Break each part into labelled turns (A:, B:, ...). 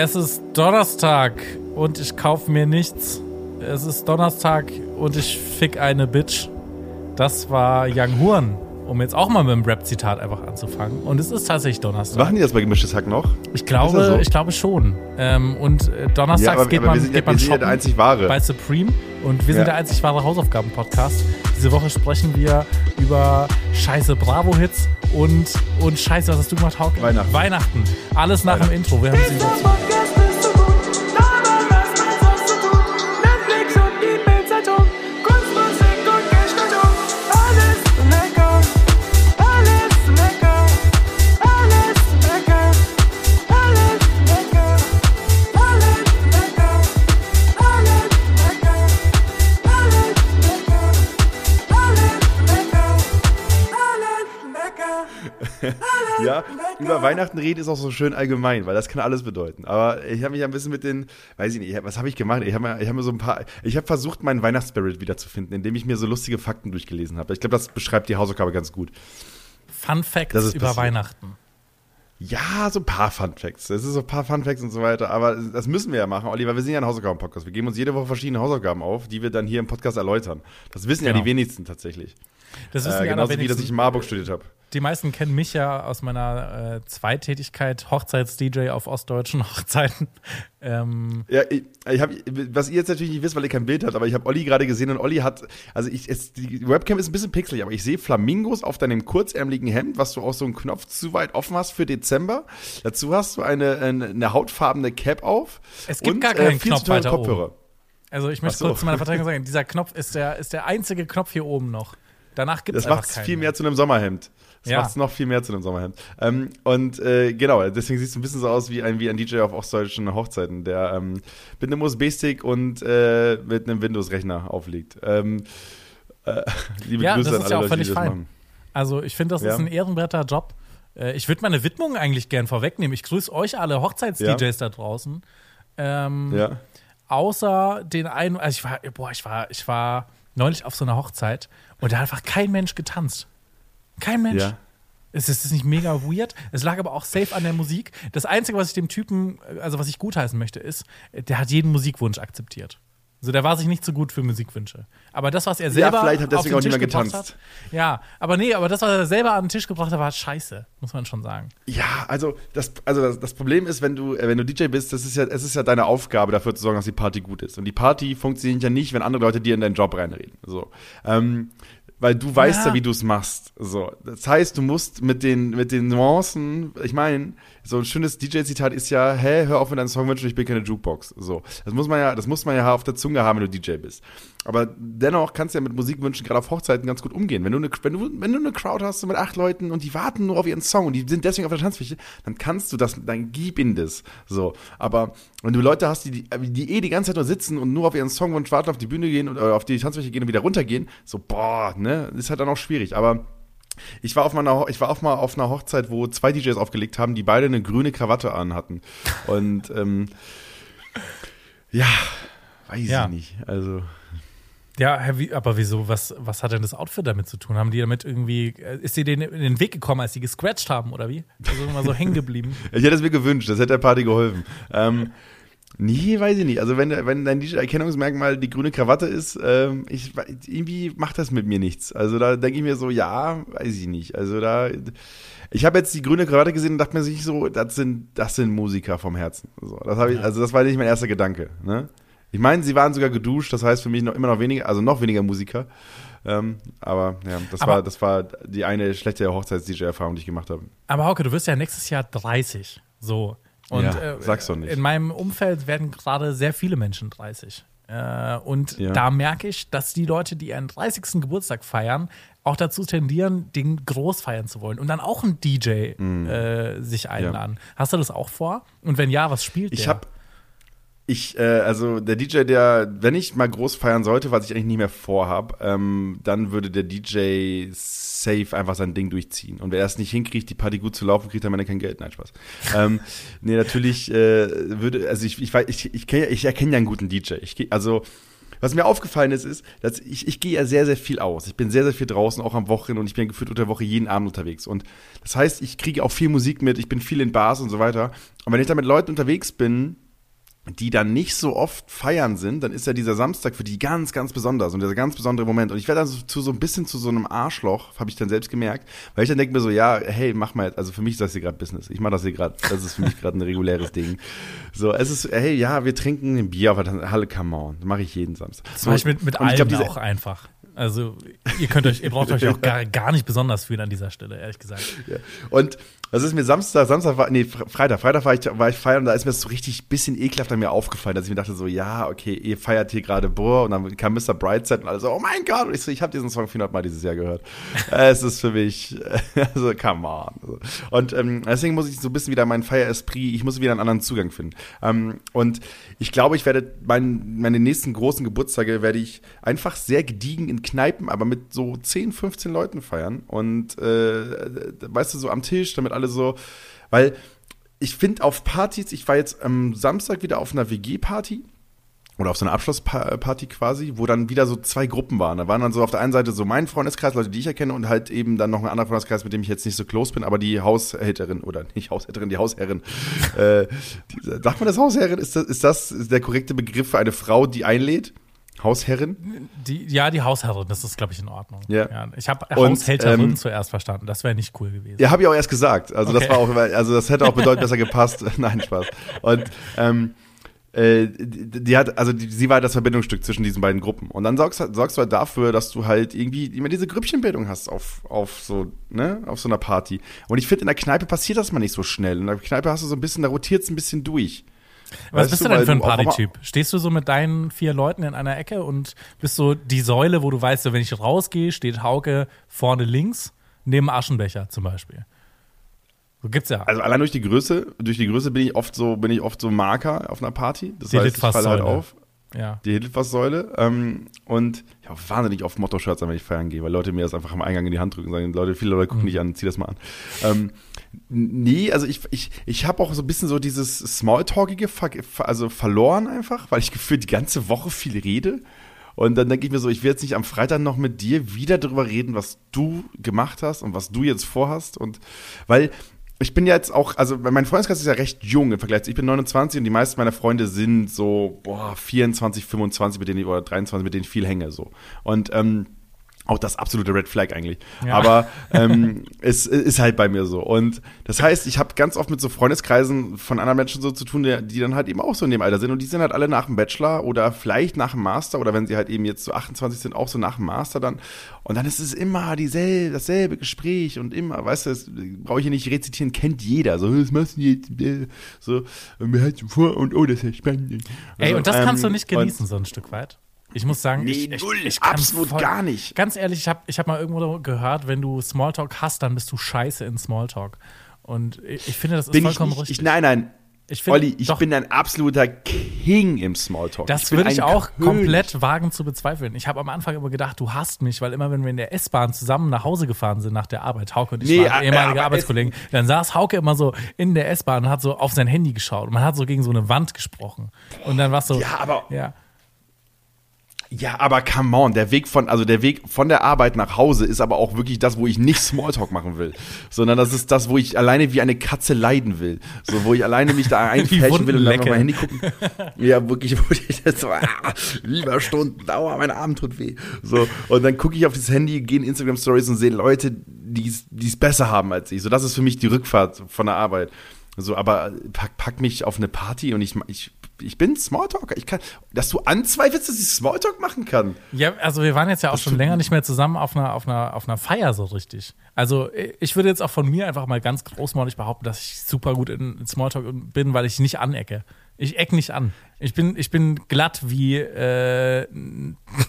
A: Es ist Donnerstag und ich kaufe mir nichts. Es ist Donnerstag und ich fick eine Bitch. Das war Young Horn, um jetzt auch mal mit dem Rap-Zitat einfach anzufangen. Und es ist tatsächlich Donnerstag.
B: Machen die das bei Gemischtes Hack noch?
A: Ich glaube, so? ich glaube schon. Ähm, und äh, donnerstags ja, aber, geht aber man,
B: sind,
A: geht man
B: shoppen ja der einzig wahre.
A: bei Supreme. Und wir sind ja. der einzig wahre Hausaufgaben-Podcast. Diese Woche sprechen wir über scheiße Bravo-Hits und, und scheiße, was hast du gemacht, Hauke?
B: Weihnachten.
A: Weihnachten. Alles nach Weihnachten. dem Intro. Wir haben sie
B: über Weihnachten reden ist auch so schön allgemein, weil das kann alles bedeuten. Aber ich habe mich ein bisschen mit den, weiß ich nicht, was habe ich gemacht? Ich habe ich hab mir so ein paar, ich habe versucht, meinen Weihnachtsspirit wiederzufinden, indem ich mir so lustige Fakten durchgelesen habe. Ich glaube, das beschreibt die Hausaufgabe ganz gut.
A: Fun Facts über Weihnachten.
B: Ja, so ein paar Fun Facts. Es ist so ein paar Fun Facts und so weiter. Aber das müssen wir ja machen, Oliver. Wir sind ja ein Hausaufgaben-Podcast. Wir geben uns jede Woche verschiedene Hausaufgaben auf, die wir dann hier im Podcast erläutern. Das wissen genau. ja die wenigsten tatsächlich.
A: Das wissen
B: äh, genauso wie, dass ich in Marburg studiert habe
A: die meisten kennen mich ja aus meiner äh, Zweitätigkeit, Hochzeits-DJ auf ostdeutschen Hochzeiten.
B: Ähm ja, ich, ich hab, was ihr jetzt natürlich nicht wisst, weil ihr kein Bild habt, aber ich habe Olli gerade gesehen und Olli hat, also ich, es, die Webcam ist ein bisschen pixelig, aber ich sehe Flamingos auf deinem kurzärmeligen Hemd, was du auch so einen Knopf zu weit offen hast für Dezember. Dazu hast du eine, eine, eine hautfarbene Cap auf.
A: Es gibt und, gar keinen äh, Knopf weiter Kopfhörer. Oben. Also ich möchte so. kurz zu meiner Verteidigung sagen, dieser Knopf ist der, ist der einzige Knopf hier oben noch. Danach gibt es
B: Das macht es viel mehr zu einem Sommerhemd. Das ja. macht es noch viel mehr zu einem Sommerhemd. Ähm, und äh, genau, deswegen siehst du ein bisschen so aus wie ein, wie ein DJ auf ostdeutschen Hochzeiten, der ähm, mit einem USB-Stick und äh, mit einem Windows-Rechner auflegt. Ähm,
A: äh, liebe ja, Grüße das ist an alle ja auch Leute, völlig fein. Machen. Also ich finde, das ja. ist ein ehrenwerter Job. Äh, ich würde meine Widmung eigentlich gern vorwegnehmen. Ich grüße euch alle Hochzeits-DJs da draußen. Ähm, ja. Außer den einen, also ich war, boah, ich war, ich war neulich auf so einer Hochzeit und da hat einfach kein Mensch getanzt. Kein Mensch. Ja. Es ist nicht mega weird. Es lag aber auch safe an der Musik. Das Einzige, was ich dem Typen, also was ich gutheißen möchte, ist, der hat jeden Musikwunsch akzeptiert. Also der war sich nicht so gut für Musikwünsche. Aber das, was er selber.
B: Ja, vielleicht hat deswegen auch mehr getanzt.
A: Hat, ja, aber nee, aber das, was er selber an den Tisch gebracht hat, war scheiße, muss man schon sagen.
B: Ja, also das, also das, das Problem ist, wenn du, äh, wenn du DJ bist, das ist ja, es ist ja deine Aufgabe, dafür zu sorgen, dass die Party gut ist. Und die Party funktioniert ja nicht, wenn andere Leute dir in deinen Job reinreden. So. Ähm, weil du weißt ja, ja wie du es machst. So, das heißt, du musst mit den mit den Nuancen, ich meine, so ein schönes DJ-Zitat ist ja, hä, hör auf mit deinem Song wünschen, ich bin keine Jukebox. So, das muss man ja, das muss man ja auf der Zunge haben, wenn du DJ bist. Aber dennoch kannst du ja mit Musikwünschen gerade auf Hochzeiten ganz gut umgehen. Wenn du eine, wenn du, wenn du eine Crowd hast mit acht Leuten und die warten nur auf ihren Song und die sind deswegen auf der Tanzfläche, dann kannst du das, dann gib ihnen das. So, aber wenn du Leute hast, die, die, die eh die ganze Zeit nur sitzen und nur auf ihren Songwunsch warten, auf die Bühne gehen oder auf die Tanzfläche gehen und wieder runtergehen, so boah, ne, ist halt dann auch schwierig. Aber ich war auf meiner, ich war auch mal auf einer Hochzeit, wo zwei DJs aufgelegt haben, die beide eine grüne Krawatte anhatten. Und ähm, ja, weiß ja. ich nicht. Also.
A: Ja, aber wieso? Was, was hat denn das Outfit damit zu tun? Haben die damit irgendwie, äh, ist sie denen in den Weg gekommen, als sie gescratcht haben, oder wie? Also immer so hängen geblieben.
B: ich hätte es mir gewünscht, das hätte der Party geholfen. Ähm, Nee, weiß ich nicht. Also wenn, wenn dein DJ-Erkennungsmerkmal die grüne Krawatte ist, ähm, ich, irgendwie macht das mit mir nichts. Also da denke ich mir so, ja, weiß ich nicht. Also da, ich habe jetzt die grüne Krawatte gesehen und dachte mir sich so, das sind, das sind Musiker vom Herzen. So, das habe ich, also das war nicht mein erster Gedanke. Ne? Ich meine, sie waren sogar geduscht, das heißt für mich noch immer noch weniger, also noch weniger Musiker. Ähm, aber ja, das aber, war, das war die eine schlechte Hochzeits-DJ-Erfahrung, die ich gemacht habe.
A: Aber Hauke, du wirst ja nächstes Jahr 30. So. Und ja,
B: äh, sag's doch nicht.
A: in meinem Umfeld werden gerade sehr viele Menschen 30. Äh, und ja. da merke ich, dass die Leute, die ihren 30. Geburtstag feiern, auch dazu tendieren, den groß feiern zu wollen und dann auch einen DJ mm. äh, sich einladen. Ja. Hast du das auch vor? Und wenn ja, was spielt
B: ich
A: der?
B: Hab, ich, äh, also der DJ, der, wenn ich mal groß feiern sollte, was ich eigentlich nicht mehr vorhab, ähm, dann würde der DJ safe einfach sein Ding durchziehen. Und wer es nicht hinkriegt, die Party gut zu laufen, kriegt am Ende kein Geld. Nein, Spaß. ähm, nee, natürlich äh, würde, also ich, ich, ich, ich, ich, ich erkenne ja einen guten DJ. Ich, also was mir aufgefallen ist, ist, dass ich, ich gehe ja sehr, sehr viel aus. Ich bin sehr, sehr viel draußen, auch am Wochenende und ich bin gefühlt unter der Woche jeden Abend unterwegs. Und das heißt, ich kriege auch viel Musik mit, ich bin viel in Bars und so weiter. Und wenn ich da mit Leuten unterwegs bin, die dann nicht so oft feiern sind, dann ist ja dieser Samstag für die ganz, ganz besonders und dieser ganz besondere Moment. Und ich werde dann so, zu so ein bisschen zu so einem Arschloch, habe ich dann selbst gemerkt, weil ich dann denke mir so, ja, hey, mach mal, also für mich ist das hier gerade Business. Ich mache das hier gerade, das ist für mich gerade ein reguläres Ding. So, es ist, hey, ja, wir trinken ein Bier auf der Halle, come on, mache ich jeden Samstag.
A: Zum Beispiel mit, mit allem auch einfach. Also ihr könnt euch, ihr braucht euch auch gar, gar nicht besonders fühlen an dieser Stelle, ehrlich gesagt.
B: Ja. Und das ist mir Samstag, Samstag war, nee, Freitag, Freitag war ich, war ich feiern und da ist mir das so richtig bisschen ekelhaft an mir aufgefallen, dass ich mir dachte so, ja, okay, ihr feiert hier gerade Boah und dann kam Mr. Brightside und alle so, oh mein Gott, und ich so, ich habe diesen Song 400 Mal dieses Jahr gehört. es ist für mich, also come on. Und ähm, deswegen muss ich so ein bisschen wieder meinen Feier-Esprit, ich muss wieder einen anderen Zugang finden. Ähm, und ich glaube, ich werde mein, meine nächsten großen Geburtstage werde ich einfach sehr gediegen in Kneipen, aber mit so 10, 15 Leuten feiern und äh, weißt du, so am Tisch, damit alle so, weil ich finde auf Partys, ich war jetzt am Samstag wieder auf einer WG-Party oder auf so einer Abschlussparty quasi, wo dann wieder so zwei Gruppen waren. Da waren dann so auf der einen Seite so mein Freundeskreis, Leute, die ich erkenne, und halt eben dann noch ein anderer Freundeskreis, mit dem ich jetzt nicht so close bin, aber die Haushälterin oder nicht Haushälterin, die Hausherrin. äh, sagt man das Hausherrin? Ist das, ist das der korrekte Begriff für eine Frau, die einlädt? Hausherrin?
A: Die, ja, die Hausherrin, das ist, glaube ich, in Ordnung. Ja. ja ich habe Haushälterin ähm, zuerst verstanden, das wäre nicht cool gewesen.
B: Ja, habe ich auch erst gesagt. Also okay. das war auch, also das hätte auch bedeutend besser gepasst. Nein, Spaß. Und ähm, äh, die, die, hat, also die, sie war das Verbindungsstück zwischen diesen beiden Gruppen. Und dann sorgst, sorgst du halt dafür, dass du halt irgendwie immer diese Grüppchenbildung hast auf, auf so, ne, auf so einer Party. Und ich finde, in der Kneipe passiert das mal nicht so schnell. In der Kneipe hast du so ein bisschen, da rotiert es ein bisschen durch.
A: Was weißt bist du denn für ein Partytyp? Stehst du so mit deinen vier Leuten in einer Ecke und bist so die Säule, wo du weißt, so, wenn ich rausgehe, steht Hauke vorne links, neben Aschenbecher zum Beispiel. So gibt's ja.
B: Also allein durch die Größe, durch die Größe bin ich oft so, bin ich oft so Marker auf einer Party. Das die heißt, ich falle halt auf. Ja. Die Hilfssäule. Ähm, und ich habe wahnsinnig oft Motto-Shirts an, wenn ich feiern gehe, weil Leute mir das einfach am Eingang in die Hand drücken und sagen, Leute, viele Leute gucken mhm. nicht an, zieh das mal an. Ähm, nee, also ich, ich, ich habe auch so ein bisschen so dieses Smalltalkige ver also verloren einfach, weil ich gefühlt die ganze Woche viel rede. Und dann denke ich mir so, ich will jetzt nicht am Freitag noch mit dir wieder darüber reden, was du gemacht hast und was du jetzt vorhast. Und weil ich bin ja jetzt auch, also mein Freundeskreis ist ja recht jung im Vergleich. Ich bin 29 und die meisten meiner Freunde sind so, boah, 24, 25, mit denen ich, oder 23, mit denen ich viel hänge, so. Und, ähm, auch das absolute Red Flag eigentlich. Ja. Aber ähm, es ist halt bei mir so. Und das heißt, ich habe ganz oft mit so Freundeskreisen von anderen Menschen so zu tun, die, die, dann halt eben auch so in dem Alter sind. Und die sind halt alle nach dem Bachelor oder vielleicht nach dem Master oder wenn sie halt eben jetzt so 28 sind, auch so nach dem Master dann. Und dann ist es immer dieselbe, dasselbe Gespräch und immer, weißt du, das brauche ich hier nicht rezitieren, kennt jeder. So, was machst du jetzt? So, wir halten vor und oh, das ist ja spannend.
A: Ey, und das ähm, kannst du nicht genießen, so ein Stück weit. Ich muss sagen, nee, ich,
B: null, ich, ich absolut voll, gar nicht.
A: Ganz ehrlich, ich habe ich hab mal irgendwo gehört, wenn du Smalltalk hast, dann bist du scheiße in Smalltalk. Und ich, ich finde, das ist
B: bin
A: vollkommen
B: ich richtig. Ich, nein, nein. Ich find, Olli, ich doch, bin ein absoluter King im Smalltalk.
A: Das würde ich auch König. komplett wagen zu bezweifeln. Ich habe am Anfang immer gedacht, du hast mich, weil immer wenn wir in der S-Bahn zusammen nach Hause gefahren sind nach der Arbeit, Hauke und ich nee, waren ehemalige Arbeitskollegen, dann saß Hauke immer so in der S-Bahn und hat so auf sein Handy geschaut und man hat so gegen so eine Wand gesprochen. Und dann war es so.
B: Ja, aber. Ja. Ja, aber come on, der Weg von, also der Weg von der Arbeit nach Hause ist aber auch wirklich das, wo ich nicht Smalltalk machen will, sondern das ist das, wo ich alleine wie eine Katze leiden will, so wo ich alleine mich da einfälschen will und dann auf mein Handy gucken. Ja, wirklich, wo ich jetzt so, ah, lieber Stunden Dauer, mein Arm tut weh. So und dann gucke ich auf das Handy, gehe in Instagram Stories und sehe Leute, die es besser haben als ich. So das ist für mich die Rückfahrt von der Arbeit. So, aber pack, pack mich auf eine Party und ich, ich ich bin Smalltalker. Ich kann, dass du anzweifelst, dass ich Smalltalk machen kann.
A: Ja, also wir waren jetzt ja auch das schon länger nicht mehr zusammen auf einer, auf einer, auf einer Feier so richtig. Also ich würde jetzt auch von mir einfach mal ganz großmaulig behaupten, dass ich super gut in Smalltalk bin, weil ich nicht anecke. Ich eck nicht an. Ich bin, ich bin glatt wie. Äh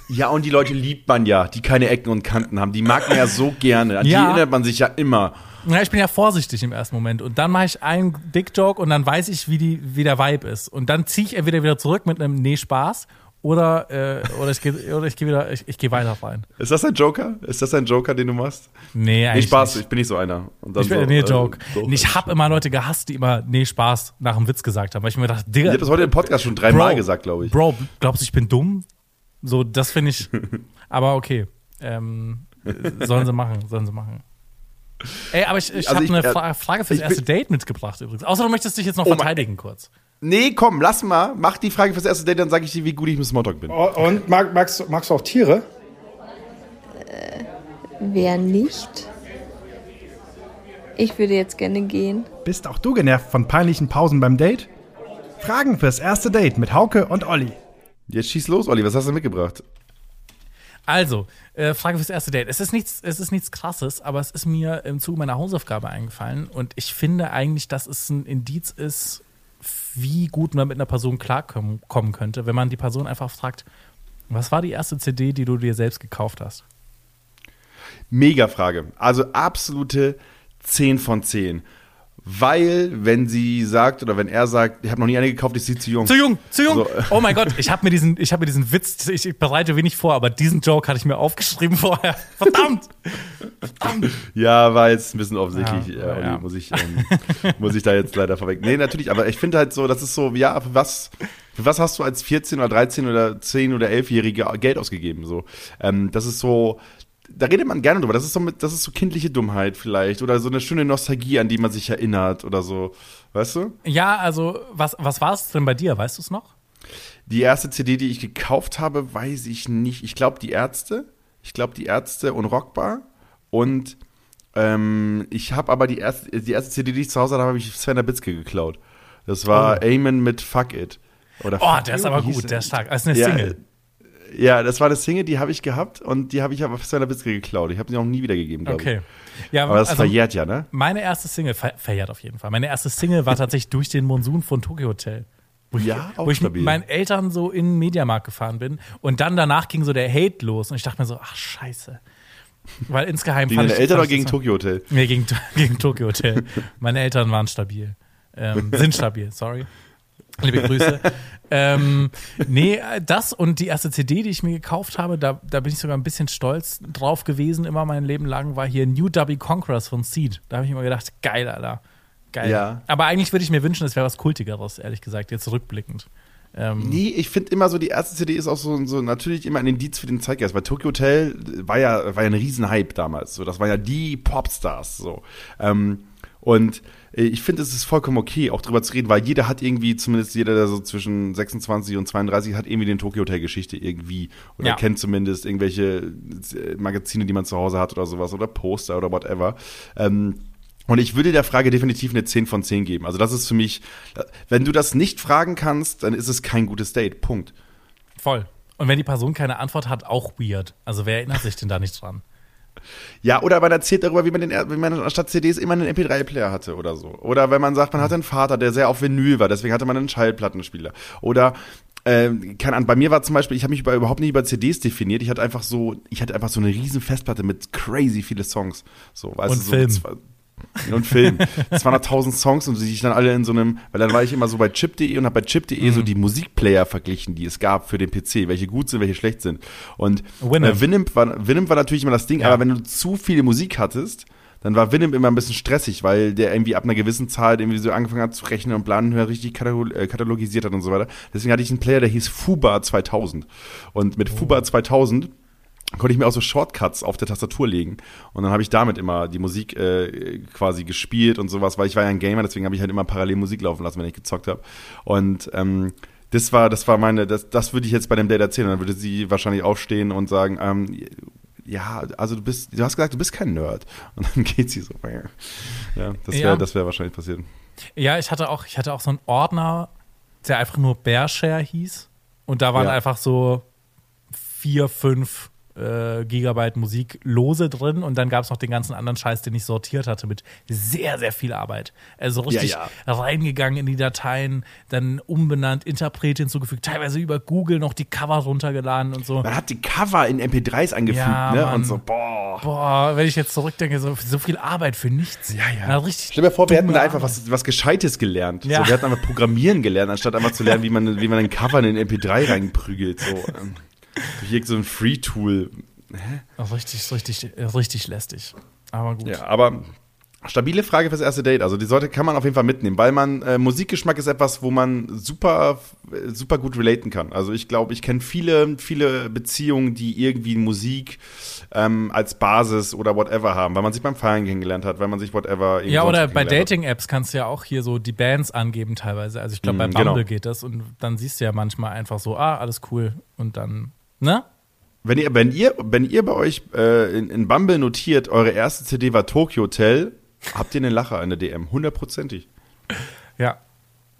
B: ja, und die Leute liebt man ja, die keine Ecken und Kanten haben. Die mag man ja so gerne. An ja. die erinnert man sich ja immer.
A: Ja, ich bin ja vorsichtig im ersten Moment. Und dann mache ich einen Dick-Joke und dann weiß ich, wie, die, wie der Vibe ist. Und dann ziehe ich entweder wieder zurück mit einem Nee, Spaß oder, äh, oder ich gehe geh wieder, ich, ich gehe weiter rein.
B: Ist das ein Joker? Ist das ein Joker, den du machst?
A: Nee, eigentlich.
B: Nee, Spaß,
A: nicht.
B: ich bin nicht so einer.
A: ich bin, so, nee, Joke. Äh, ich habe immer Leute gehasst, die immer Nee, Spaß nach dem Witz gesagt haben, weil ich mir dachte, Digga.
B: Ich habe das heute im Podcast schon dreimal gesagt, glaube ich.
A: Bro, glaubst du, ich bin dumm? So, das finde ich. aber okay. Ähm, sollen sie machen, sollen sie machen. Ey, aber ich, ich also habe eine äh, Fra Frage fürs erste Date mitgebracht übrigens. Außer du möchtest dich jetzt noch oh verteidigen kurz.
B: Nee, komm, lass mal. Mach die Frage fürs erste Date, dann sage ich dir, wie gut ich mit Smalltalk bin.
C: Oh, und mag, magst, magst du auch Tiere?
D: Äh, wer nicht? Ich würde jetzt gerne gehen.
C: Bist auch du genervt von peinlichen Pausen beim Date? Fragen fürs erste Date mit Hauke und Olli.
B: Jetzt schieß los, Olli. Was hast du mitgebracht?
A: Also, äh, Frage fürs erste Date. Es ist, nichts, es ist nichts krasses, aber es ist mir im Zuge meiner Hausaufgabe eingefallen und ich finde eigentlich, dass es ein Indiz ist, wie gut man mit einer Person klarkommen könnte, wenn man die Person einfach fragt, was war die erste CD, die du dir selbst gekauft hast?
B: Mega Frage. Also absolute 10 von 10. Weil, wenn sie sagt oder wenn er sagt, ich habe noch nie eine gekauft, ist sie zu jung.
A: Zu jung, zu jung. So. Oh mein Gott, ich habe mir diesen, ich habe mir diesen Witz, ich, ich, bereite wenig vor, aber diesen Joke hatte ich mir aufgeschrieben vorher. Verdammt,
B: verdammt. Ja, war jetzt ein bisschen offensichtlich, ja, äh, ja. muss ich, ähm, muss ich da jetzt leider vorweg. Nee, natürlich, aber ich finde halt so, das ist so, ja, für was, was hast du als 14 oder 13 oder 10 oder 11-Jährige Geld ausgegeben? So, ähm, das ist so, da redet man gerne drüber. Das ist so mit, das ist so kindliche Dummheit vielleicht oder so eine schöne Nostalgie, an die man sich erinnert oder so. Weißt du?
A: Ja, also was, was war es denn bei dir? Weißt du es noch?
B: Die erste CD, die ich gekauft habe, weiß ich nicht. Ich glaube, die Ärzte. Ich glaube, die Ärzte und Rockbar. Und ähm, ich habe aber die erste, die erste CD, die ich zu Hause hatte, habe ich Sven Bitzke geklaut. Das war oh. Amen mit Fuck It.
A: Oder oh, der ist aber gut, der ist stark. Das ist eine Single. Ja,
B: ja, das war eine Single, die habe ich gehabt und die habe ich aber für seiner Bitzke geklaut. Ich habe sie auch nie wiedergegeben, glaube
A: okay.
B: ich. Ja, aber das also verjährt ja, ne?
A: Meine erste Single, ver verjährt auf jeden Fall. Meine erste Single war tatsächlich durch den Monsun von Tokyo Hotel. Wo ich, ja, auch wo ich mit meinen Eltern so in den Mediamarkt gefahren bin und dann danach ging so der Hate los und ich dachte mir so, ach scheiße. Weil insgeheim
B: Gegen deine Eltern oder gegen Tokyo Hotel?
A: Nee, gegen, gegen Tokyo Hotel. Meine Eltern waren stabil. Ähm, sind stabil, sorry. Liebe Grüße. ähm, nee, das und die erste CD, die ich mir gekauft habe, da, da bin ich sogar ein bisschen stolz drauf gewesen, immer mein Leben lang, war hier New Dubby Conquerors von Seed. Da habe ich immer gedacht, geil, Alter. Geil. Ja. Aber eigentlich würde ich mir wünschen, es wäre was Kultigeres, ehrlich gesagt, jetzt rückblickend.
B: Ähm, nee, ich finde immer so, die erste CD ist auch so, so natürlich immer ein Indiz für den Zeitgeist, weil Tokyo Hotel war ja, war ja ein Riesenhype damals. So, das waren ja die Popstars. So. Ähm, und ich finde, es ist vollkommen okay, auch drüber zu reden, weil jeder hat irgendwie, zumindest jeder, der so zwischen 26 und 32 hat irgendwie den Tokyo Hotel Geschichte irgendwie oder ja. kennt zumindest irgendwelche äh, Magazine, die man zu Hause hat oder sowas oder Poster oder whatever. Ähm, und ich würde der Frage definitiv eine 10 von 10 geben. Also das ist für mich, wenn du das nicht fragen kannst, dann ist es kein gutes Date. Punkt.
A: Voll. Und wenn die Person keine Antwort hat, auch weird. Also wer erinnert sich denn da nicht dran?
B: Ja, oder man erzählt darüber, wie man, den, wie man anstatt CDs immer einen MP3-Player hatte oder so. Oder wenn man sagt, man hatte einen Vater, der sehr auf Vinyl war, deswegen hatte man einen Schallplattenspieler. Oder äh, kann an, bei mir war zum Beispiel, ich habe mich über, überhaupt nicht über CDs definiert. Ich hatte einfach so, ich hatte einfach so eine riesen Festplatte mit crazy viele Songs. So, weißt
A: Und du, so Film.
B: Und Film. 200.000 Songs und die ich dann alle in so einem, weil dann war ich immer so bei chip.de und habe bei chip.de mhm. so die Musikplayer verglichen, die es gab für den PC, welche gut sind, welche schlecht sind. Und Winamp, äh, Winamp, war, Winamp war natürlich immer das Ding, ja. aber wenn du zu viele Musik hattest, dann war Winamp immer ein bisschen stressig, weil der irgendwie ab einer gewissen Zahl irgendwie so angefangen hat zu rechnen und planen richtig äh, katalogisiert hat und so weiter. Deswegen hatte ich einen Player, der hieß Fuba 2000. Und mit oh. Fuba 2000 konnte ich mir auch so Shortcuts auf der Tastatur legen. Und dann habe ich damit immer die Musik äh, quasi gespielt und sowas, weil ich war ja ein Gamer, deswegen habe ich halt immer parallel Musik laufen lassen, wenn ich gezockt habe. Und ähm, das war, das war meine, das, das würde ich jetzt bei dem Date erzählen. Dann würde sie wahrscheinlich aufstehen und sagen, ähm, ja, also du bist, du hast gesagt, du bist kein Nerd. Und dann geht sie so. Ja, das wäre, ja. das wäre wahrscheinlich passiert.
A: Ja, ich hatte auch, ich hatte auch so einen Ordner, der einfach nur Bearshare hieß. Und da waren ja. einfach so vier, fünf äh, Gigabyte Musik lose drin und dann gab es noch den ganzen anderen Scheiß, den ich sortiert hatte mit sehr, sehr viel Arbeit. Also richtig ja, ja. reingegangen in die Dateien, dann umbenannt, Interpret hinzugefügt, teilweise über Google noch die Cover runtergeladen und so.
B: Man hat die Cover in MP3s angefügt, ja, ne?
A: Mann. Und so, boah. Boah, wenn ich jetzt zurückdenke, so, so viel Arbeit für nichts.
B: Ja, ja. richtig Stell dir vor, wir hätten da einfach was, was Gescheites gelernt. Ja. So, wir hätten einfach Programmieren gelernt, anstatt einfach zu lernen, wie man, wie man einen Cover in den MP3 reinprügelt. So. Durch so ein Free-Tool.
A: Richtig, richtig, richtig lästig. Aber gut.
B: Ja, aber Stabile Frage fürs erste Date. Also die sollte kann man auf jeden Fall mitnehmen, weil man äh, Musikgeschmack ist etwas, wo man super super gut relaten kann. Also ich glaube, ich kenne viele, viele Beziehungen, die irgendwie Musik ähm, als Basis oder whatever haben, weil man sich beim Feiern kennengelernt hat, weil man sich whatever
A: Ja, oder bei Dating-Apps kannst du ja auch hier so die Bands angeben teilweise. Also ich glaube, bei mm, Bumble genau. geht das und dann siehst du ja manchmal einfach so, ah, alles cool und dann, ne?
B: Wenn ihr, wenn ihr, wenn ihr bei euch äh, in, in Bumble notiert, eure erste CD war Tokyo Hotel, habt ihr einen Lacher in der DM, hundertprozentig.
A: Ja,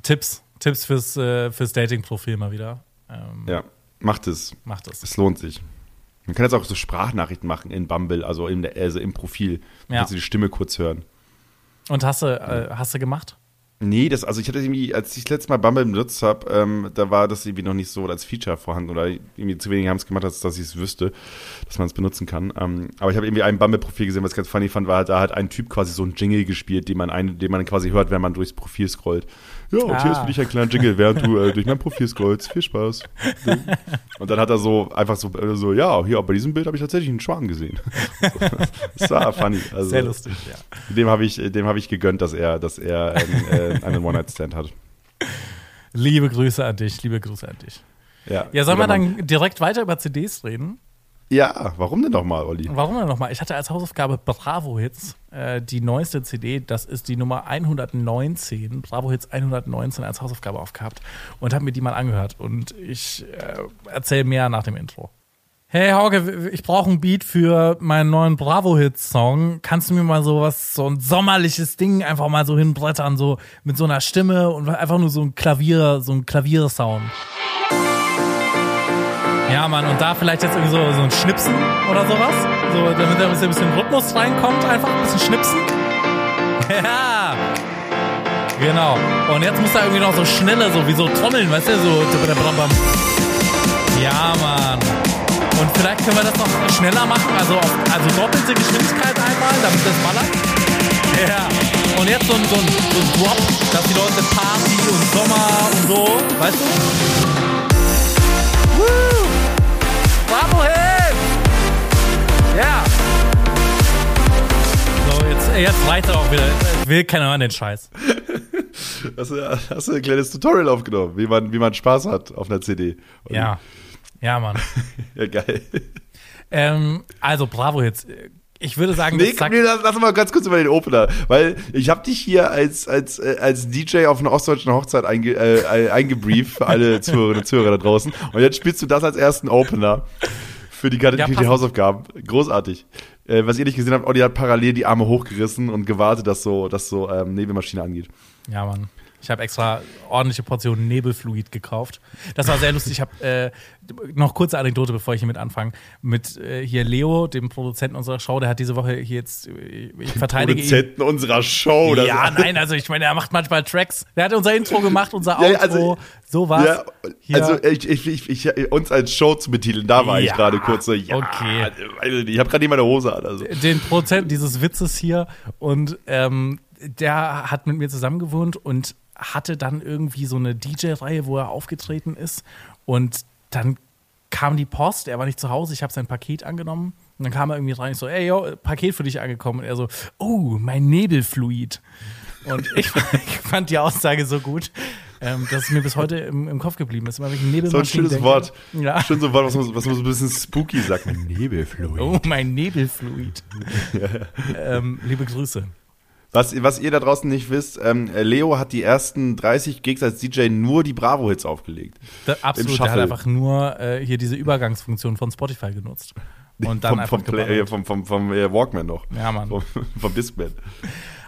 A: Tipps, Tipps fürs, äh, fürs Dating-Profil mal wieder.
B: Ähm, ja, macht es.
A: Macht es.
B: Es lohnt sich. Man kann jetzt auch so Sprachnachrichten machen in Bumble, also, in der, also im Profil. Ja. Kannst du die Stimme kurz hören.
A: Und hast du, äh, hast du gemacht?
B: Nee, das, also ich hatte irgendwie, als ich das letzte Mal Bumble benutzt habe, ähm, da war das irgendwie noch nicht so als Feature vorhanden oder irgendwie zu wenige haben es gemacht, als dass ich es wüsste, dass man es benutzen kann. Ähm, aber ich habe irgendwie ein Bumble-Profil gesehen, was ich ganz funny fand, war halt, da hat ein Typ quasi so ein Jingle gespielt, den man, ein, den man quasi hört, wenn man durchs Profil scrollt. Ja, und ah. hier ist für dich ein kleiner Jingle, während du äh, durch mein Profil scrollst. Viel Spaß. Und dann hat er so einfach so, äh, so ja, hier, bei diesem Bild habe ich tatsächlich einen Schwan gesehen. das war funny. Also,
A: Sehr lustig, ja.
B: Dem habe ich, dem hab ich gegönnt, dass er, dass er ähm, äh, einen One-Night-Stand hat.
A: Liebe Grüße an dich, liebe Grüße an dich. Ja, ja sollen wir dann direkt weiter über CDs reden?
B: Ja, warum denn nochmal, Olli?
A: Warum denn nochmal? Ich hatte als Hausaufgabe Bravo Hits, äh, die neueste CD, das ist die Nummer 119, Bravo Hits 119 als Hausaufgabe aufgehabt und habe mir die mal angehört. Und ich äh, erzähle mehr nach dem Intro. Hey Hauke, ich brauche ein Beat für meinen neuen Bravo-Hits-Song. Kannst du mir mal so was, so ein sommerliches Ding einfach mal so hinbrettern, so mit so einer Stimme und einfach nur so ein Klavier, so ein Klaviersound? Ja, Mann, und da vielleicht jetzt irgendwie so, so ein Schnipsen oder sowas. So, damit da ein bisschen Rhythmus reinkommt, einfach ein bisschen schnipsen. Ja. Genau. Und jetzt muss da irgendwie noch so schnelle, so wie so Trommeln, weißt du, so. Ja, Mann. Und vielleicht können wir das noch schneller machen, also, also doppelte Geschwindigkeit einmal, damit das ballert. Ja. Und jetzt so ein, so, ein, so ein Drop, dass die Leute Party und Sommer und so, weißt du? Woo! Bravo hin! Ja! So, jetzt, jetzt reicht auch wieder. Ich will keiner an den Scheiß.
B: Hast du, hast du ein kleines Tutorial aufgenommen, wie man, wie man Spaß hat auf einer CD?
A: Und ja. Ja, Mann.
B: ja, geil.
A: Ähm, also, Bravo jetzt ich würde sagen,
B: nee, nee, lass, lass mal ganz kurz über den Opener, weil ich habe dich hier als als äh, als DJ auf einer ostdeutschen Hochzeit einge, äh, eingebrieft für alle Zuhörerinnen und Zuhörer da draußen und jetzt spielst du das als ersten Opener für die Kategorie ja, Hausaufgaben. Großartig. Äh, was ihr nicht gesehen habt, Olli hat parallel die Arme hochgerissen und gewartet, dass so dass so ähm, Nebelmaschine angeht.
A: Ja, Mann. Ich habe extra ordentliche Portionen Nebelfluid gekauft. Das war sehr lustig. Ich habe äh, noch kurze Anekdote, bevor ich hier mit anfange. Mit äh, hier Leo, dem Produzenten unserer Show, der hat diese Woche hier jetzt, äh, ich verteidige
B: Produzenten ihn. unserer Show.
A: Ja, nein, also ich meine, er macht manchmal Tracks. Der hat unser Intro gemacht, unser Outro, ja, also, sowas. Ja,
B: also ich, ich, ich, uns als Show zu betiteln, da war ja, ich gerade kurz so, ja, okay. ich habe gerade nicht meine Hose an. Also.
A: Den Produzenten dieses Witzes hier und ähm, der hat mit mir zusammen gewohnt und hatte dann irgendwie so eine DJ-Reihe, wo er aufgetreten ist. Und dann kam die Post, er war nicht zu Hause, ich habe sein Paket angenommen. Und dann kam er irgendwie rein, ich so, ey, yo, Paket für dich angekommen. Und er so, oh, mein Nebelfluid. Und ich, ich fand die Aussage so gut, ähm, dass es mir bis heute im, im Kopf geblieben ist. Immer, wenn ich
B: so ein schönes denke. Wort. Ja. Schön so ein Wort, was man, was man so ein bisschen spooky sagt. Mein Nebelfluid.
A: Oh, mein Nebelfluid. ähm, liebe Grüße.
B: Was, was ihr da draußen nicht wisst, ähm, Leo hat die ersten 30 Gigs als DJ nur die Bravo-Hits aufgelegt.
A: Da, absolut, der hat einfach nur äh, hier diese Übergangsfunktion von Spotify genutzt. Und dann vom,
B: einfach vom, Play, vom, vom, vom äh, Walkman noch.
A: Ja, Mann.
B: Vom, vom Discman.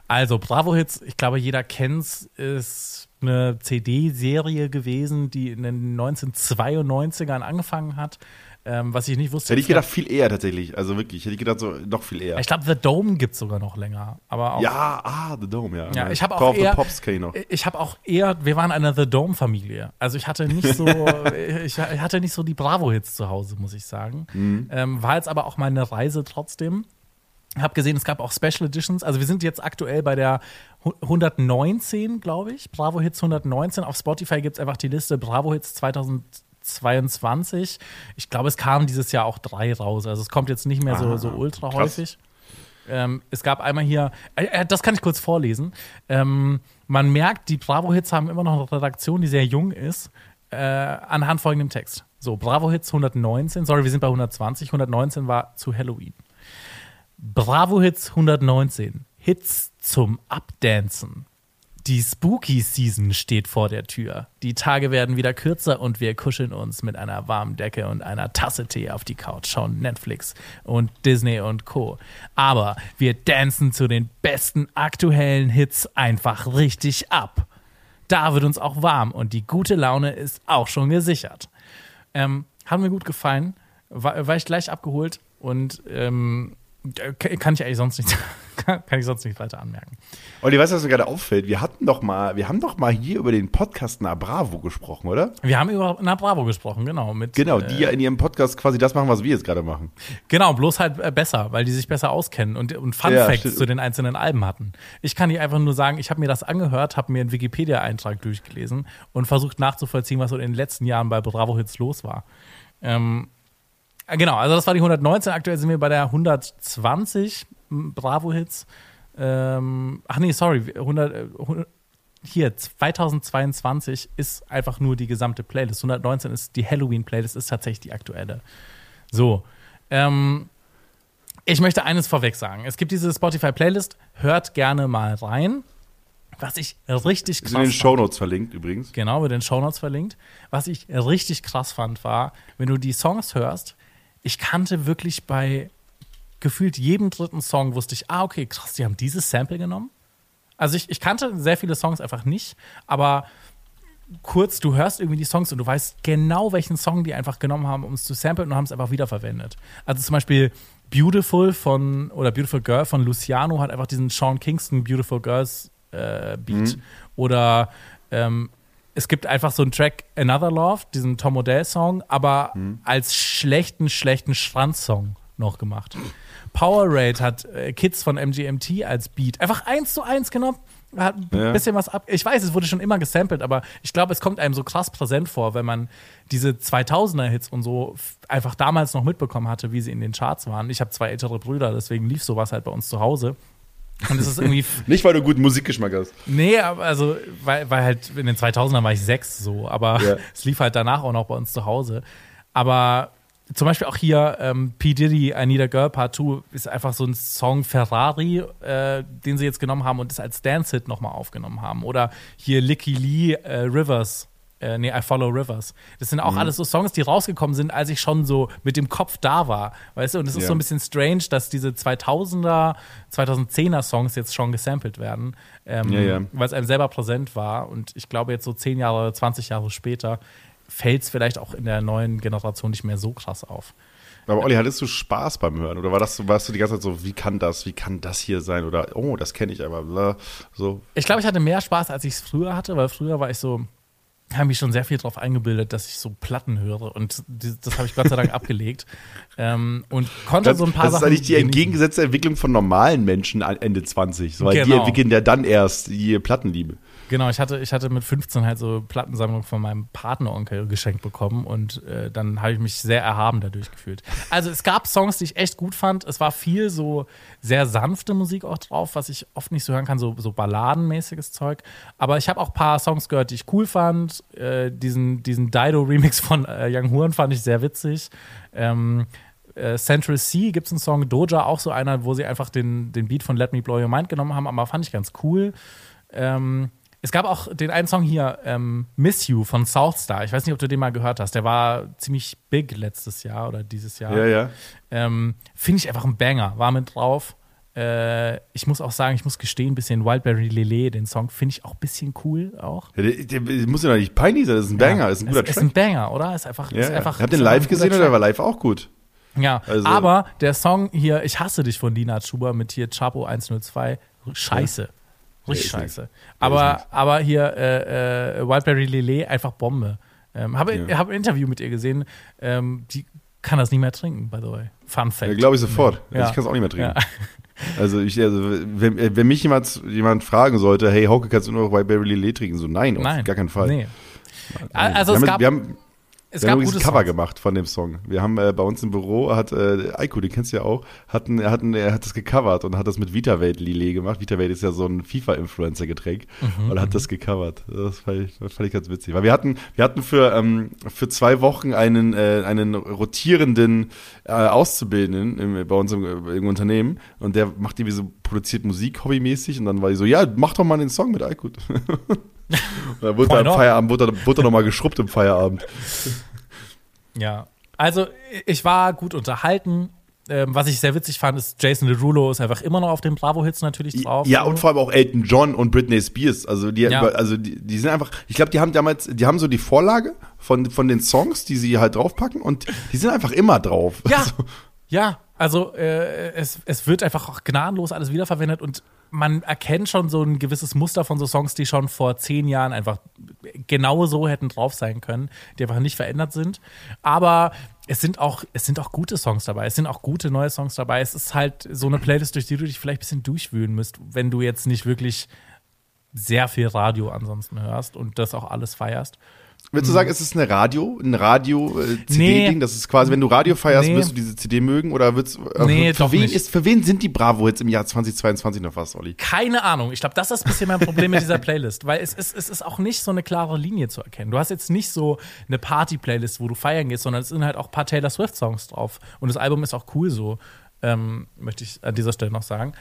A: Also, Bravo-Hits, ich glaube, jeder kennt's, ist eine CD-Serie gewesen, die in den 1992ern angefangen hat ähm, was ich nicht wusste.
B: Hätte ich gedacht, viel eher tatsächlich. Also wirklich, hätte ich gedacht, so noch viel eher.
A: Ich glaube, The Dome gibt es sogar noch länger. Aber auch,
B: ja, ah, The Dome, ja.
A: Ja, ich habe auch eher, Pops ich noch. Ich habe auch eher, wir waren eine The Dome-Familie. Also ich hatte nicht so, ich hatte nicht so die Bravo-Hits zu Hause, muss ich sagen. Mhm. Ähm, war jetzt aber auch mal eine Reise trotzdem. Hab gesehen, es gab auch Special Editions. Also wir sind jetzt aktuell bei der 119, glaube ich. Bravo Hits 119. Auf Spotify gibt es einfach die Liste Bravo Hits 2000 22. Ich glaube, es kamen dieses Jahr auch drei raus. Also es kommt jetzt nicht mehr so, so ah, ultra krass. häufig. Ähm, es gab einmal hier, äh, äh, das kann ich kurz vorlesen. Ähm, man merkt, die Bravo-Hits haben immer noch eine Redaktion, die sehr jung ist. äh, anhand folgendem Text. So, Bravo Hits 119, sorry, wir sind bei 120, 119 war zu Halloween. Bravo Hits 119, Hits zum Abdancen. Die Spooky Season steht vor der Tür. Die Tage werden wieder kürzer und wir kuscheln uns mit einer warmen Decke und einer Tasse Tee auf die Couch, schauen Netflix und Disney und Co. Aber wir dancen zu den besten aktuellen Hits einfach richtig ab. Da wird uns auch warm und die gute Laune ist auch schon gesichert. Ähm, hat mir gut gefallen, war, war ich gleich abgeholt und ähm, kann ich eigentlich sonst nicht, kann ich sonst nicht weiter anmerken.
B: Olli, weißt du, was mir gerade auffällt? Wir hatten doch mal, wir haben doch mal hier über den Podcast Na Bravo gesprochen, oder?
A: Wir haben über Na Bravo gesprochen, genau. Mit,
B: genau, die äh, ja in ihrem Podcast quasi das machen, was wir jetzt gerade machen.
A: Genau, bloß halt äh, besser, weil die sich besser auskennen und, und Fun ja, Facts zu den einzelnen Alben hatten. Ich kann dir einfach nur sagen, ich habe mir das angehört, habe mir einen Wikipedia-Eintrag durchgelesen und versucht nachzuvollziehen, was so in den letzten Jahren bei Bravo Hits los war. Ähm, äh, genau, also das war die 119. Aktuell sind wir bei der 120 Bravo-Hits. Ähm, ach nee, sorry, 100, 100, äh, hier 2022 ist einfach nur die gesamte Playlist. 119 ist die Halloween-Playlist, ist tatsächlich die aktuelle. So. Ähm, ich möchte eines vorweg sagen. Es gibt diese Spotify-Playlist, hört gerne mal rein. Was ich richtig krass
B: ist in den Shownotes verlinkt übrigens.
A: Genau, mit den Shownotes verlinkt. Was ich richtig krass fand, war, wenn du die Songs hörst, ich kannte wirklich bei gefühlt jedem dritten Song, wusste ich, ah, okay, krass, die haben dieses Sample genommen. Also ich, ich kannte sehr viele Songs einfach nicht, aber kurz, du hörst irgendwie die Songs und du weißt genau, welchen Song die einfach genommen haben, um es zu samplen und haben es einfach wiederverwendet. Also zum Beispiel Beautiful von oder Beautiful Girl von Luciano hat einfach diesen Sean Kingston Beautiful Girls äh, Beat. Mhm. Oder ähm, es gibt einfach so einen Track Another Love, diesen Tom Odell-Song, aber mhm. als schlechten, schlechten Strandsong noch gemacht. Powerade hat äh, Kids von MGMT als Beat. Einfach eins zu eins genommen. Hat ein ja. bisschen was ab. Ich weiß, es wurde schon immer gesampelt, aber ich glaube, es kommt einem so krass präsent vor, wenn man diese 2000er-Hits und so einfach damals noch mitbekommen hatte, wie sie in den Charts waren. Ich habe zwei ältere Brüder, deswegen lief sowas halt bei uns zu Hause.
B: Und es ist irgendwie. Nicht, weil du guten Musikgeschmack hast.
A: Nee, aber also, weil, weil halt in den 2000ern war ich sechs so, aber ja. es lief halt danach auch noch bei uns zu Hause. Aber zum Beispiel auch hier ähm, P. Diddy, I Need a Girl Part 2 ist einfach so ein Song Ferrari, äh, den sie jetzt genommen haben und das als Dance-Hit nochmal aufgenommen haben. Oder hier Licky Lee äh, Rivers, äh, nee, I Follow Rivers. Das sind auch mhm. alles so Songs, die rausgekommen sind, als ich schon so mit dem Kopf da war. Weißt du, und es ist ja. so ein bisschen strange, dass diese 2000er, 2010er Songs jetzt schon gesampelt werden, ähm, ja, ja. weil es einem selber präsent war. Und ich glaube, jetzt so 10 Jahre, 20 Jahre später fällt es vielleicht auch in der neuen Generation nicht mehr so krass auf.
B: Aber Olli, hattest du Spaß beim Hören? Oder war das, warst du die ganze Zeit so, wie kann das, wie kann das hier sein? Oder, oh, das kenne ich aber, bla, so.
A: Ich glaube, ich hatte mehr Spaß, als ich es früher hatte, weil früher war ich so, habe mich schon sehr viel darauf eingebildet, dass ich so Platten höre. Und das habe ich Gott sei Dank abgelegt. Ähm, und konnte
B: das,
A: so ein paar
B: Sachen. Das ist eigentlich die entgegengesetzte Entwicklung von normalen Menschen Ende 20. So, weil genau. die entwickeln ja dann erst die Plattenliebe.
A: Genau, ich hatte, ich hatte mit 15 halt so Plattensammlung von meinem Partneronkel geschenkt bekommen und äh, dann habe ich mich sehr erhaben dadurch gefühlt. Also es gab Songs, die ich echt gut fand. Es war viel so sehr sanfte Musik auch drauf, was ich oft nicht so hören kann, so, so balladenmäßiges Zeug. Aber ich habe auch ein paar Songs gehört, die ich cool fand. Äh, diesen, diesen Dido-Remix von äh, Young Horn fand ich sehr witzig. Ähm, äh, Central C gibt es einen Song, Doja auch so einer, wo sie einfach den, den Beat von Let Me Blow Your Mind genommen haben, aber fand ich ganz cool. Ähm, es gab auch den einen Song hier, ähm, Miss You von Southstar. Ich weiß nicht, ob du den mal gehört hast. Der war ziemlich big letztes Jahr oder dieses Jahr.
B: Ja, ja.
A: Ähm, Finde ich einfach ein Banger. War mit drauf. Äh, ich muss auch sagen, ich muss gestehen, ein bisschen Wildberry Lele, den Song finde ich auch ein bisschen cool auch.
B: Ja, der, der, muss ja nicht peinlich sein, das ist ein Banger, ja, ist ein guter
A: es, Track. Ist ein Banger, oder? Ist einfach,
B: ja,
A: ist einfach.
B: Habt ihr den live gesehen oder war live auch gut?
A: Ja, also. aber der Song hier, Ich hasse dich von Lina Schuber mit hier Chapo 102, scheiße. Ja. Richtig scheiße. Aber, aber hier äh, äh, Wildberry Lele einfach Bombe. Ähm, habe ja. hab ein Interview mit ihr gesehen. Ähm, die kann das nicht mehr trinken, by the way. Fun Fact.
B: Ja, Glaube ich sofort. Ja. Ich kann es auch nicht mehr trinken. Ja. Also, ich, also wenn, wenn, mich jemand, jemand fragen sollte, hey, Hauke, kannst du noch Wildberry Lele trinken? So, nein, auf
A: nein.
B: gar keinen Fall. Nee.
A: Also,
B: wir
A: es
B: haben,
A: gab.
B: Wir haben, es wir haben übrigens ein Cover Songs. gemacht von dem Song. Wir haben äh, bei uns im Büro, hat äh, Aiko, den kennst du ja auch, hatten, er, hatten, er hat das gecovert und hat das mit VitaWelt Lillet gemacht. VitaWelt ist ja so ein FIFA-Influencer-Getränk mhm, und hat mhm. das gecovert. Das fand, ich, das fand ich ganz witzig. Weil wir hatten, wir hatten für, ähm, für zwei Wochen einen, äh, einen rotierenden äh, Auszubildenden im, bei uns im, im, Unternehmen und der macht irgendwie so, produziert Musik hobbymäßig und dann war ich so, ja, mach doch mal den Song mit Aiko. Und dann wurde am Feierabend, wurde, wurde nochmal geschrubbt im Feierabend.
A: Ja, also ich war gut unterhalten. Ähm, was ich sehr witzig fand, ist, Jason Derulo ist einfach immer noch auf den Bravo-Hits natürlich drauf.
B: Ja, und vor allem auch Elton John und Britney Spears. Also die, ja. also die, die sind einfach, ich glaube, die haben damals, die haben so die Vorlage von, von den Songs, die sie halt draufpacken und die sind einfach immer drauf.
A: Ja, also. ja, also äh, es, es wird einfach auch gnadenlos alles wiederverwendet und man erkennt schon so ein gewisses Muster von so Songs, die schon vor zehn Jahren einfach genau so hätten drauf sein können, die einfach nicht verändert sind. Aber es sind auch, es sind auch gute Songs dabei. Es sind auch gute neue Songs dabei. Es ist halt so eine Playlist, durch die du dich vielleicht ein bisschen durchwühlen müsst, wenn du jetzt nicht wirklich sehr viel Radio ansonsten hörst und das auch alles feierst.
B: Willst du sagen, es ist eine Radio, ein Radio-CD-Ding? Nee. Das ist quasi, wenn du Radio feierst, nee. wirst du diese CD mögen? Oder wird's, äh, nee, für, wen nicht. Ist, für wen sind die Bravo-Hits im Jahr 2022 noch fast, Olli?
A: Keine Ahnung. Ich glaube, das ist ein bisschen mein Problem mit dieser Playlist, weil es ist, es ist auch nicht so eine klare Linie zu erkennen. Du hast jetzt nicht so eine Party-Playlist, wo du feiern gehst, sondern es sind halt auch ein paar Taylor Swift-Songs drauf. Und das Album ist auch cool so, ähm, möchte ich an dieser Stelle noch sagen.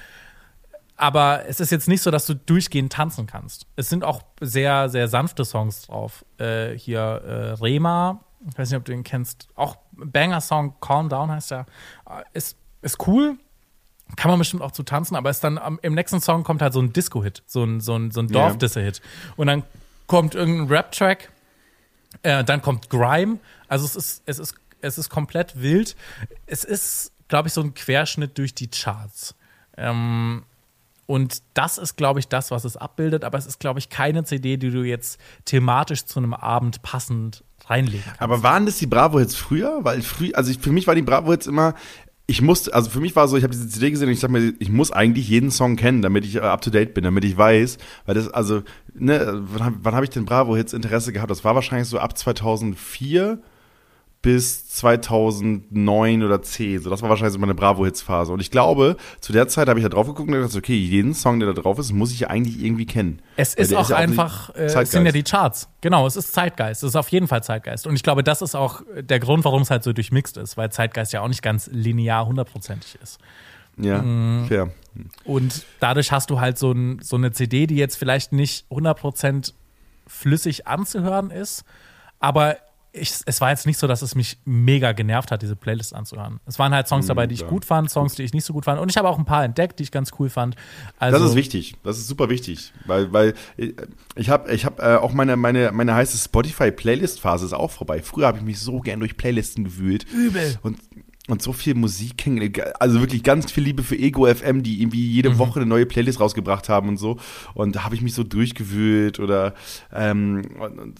A: Aber es ist jetzt nicht so, dass du durchgehend tanzen kannst. Es sind auch sehr, sehr sanfte Songs drauf. Äh, hier äh, Rema, ich weiß nicht, ob du den kennst, auch Banger-Song, Calm Down heißt der. Äh, ist, ist cool, kann man bestimmt auch zu tanzen, aber ist dann im nächsten Song kommt halt so ein Disco-Hit, so ein, so ein, so ein Dorf-Disse-Hit. Und dann kommt irgendein Rap-Track, äh, dann kommt Grime. Also es ist, es ist, es ist komplett wild. Es ist, glaube ich, so ein Querschnitt durch die Charts. Ähm, und das ist, glaube ich, das, was es abbildet. Aber es ist, glaube ich, keine CD, die du jetzt thematisch zu einem Abend passend reinlegen kannst.
B: Aber waren das die Bravo-Hits früher? Weil früh, also ich, für mich war die Bravo-Hits immer, ich musste, also für mich war so, ich habe diese CD gesehen und ich dachte mir, ich muss eigentlich jeden Song kennen, damit ich up to date bin, damit ich weiß, weil das, also, ne, wann, wann habe ich den Bravo-Hits Interesse gehabt? Das war wahrscheinlich so ab 2004 bis 2009 oder 10. So, das war wahrscheinlich so meine Bravo-Hits-Phase. Und ich glaube, zu der Zeit habe ich da drauf geguckt und gedacht, okay, jeden Song, der da drauf ist, muss ich ja eigentlich irgendwie kennen.
A: Es ist auch ist ja einfach, äh, es sind ja die Charts. Genau, es ist Zeitgeist. Es ist auf jeden Fall Zeitgeist. Und ich glaube, das ist auch der Grund, warum es halt so durchmixt ist, weil Zeitgeist ja auch nicht ganz linear hundertprozentig ist.
B: Ja, mhm. fair.
A: Und dadurch hast du halt so, ein, so eine CD, die jetzt vielleicht nicht 100% flüssig anzuhören ist, aber ich, es war jetzt nicht so, dass es mich mega genervt hat, diese Playlist anzuhören. Es waren halt Songs dabei, die ich gut fand, Songs, die ich nicht so gut fand. Und ich habe auch ein paar entdeckt, die ich ganz cool fand.
B: Also, das ist wichtig. Das ist super wichtig. Weil, weil ich habe ich hab, äh, auch meine, meine, meine heiße Spotify-Playlist-Phase ist auch vorbei. Früher habe ich mich so gern durch Playlisten gewühlt.
A: Übel.
B: Und und so viel Musik hängen, also wirklich ganz viel Liebe für Ego FM, die irgendwie jede mhm. Woche eine neue Playlist rausgebracht haben und so. Und da habe ich mich so durchgewühlt oder ähm,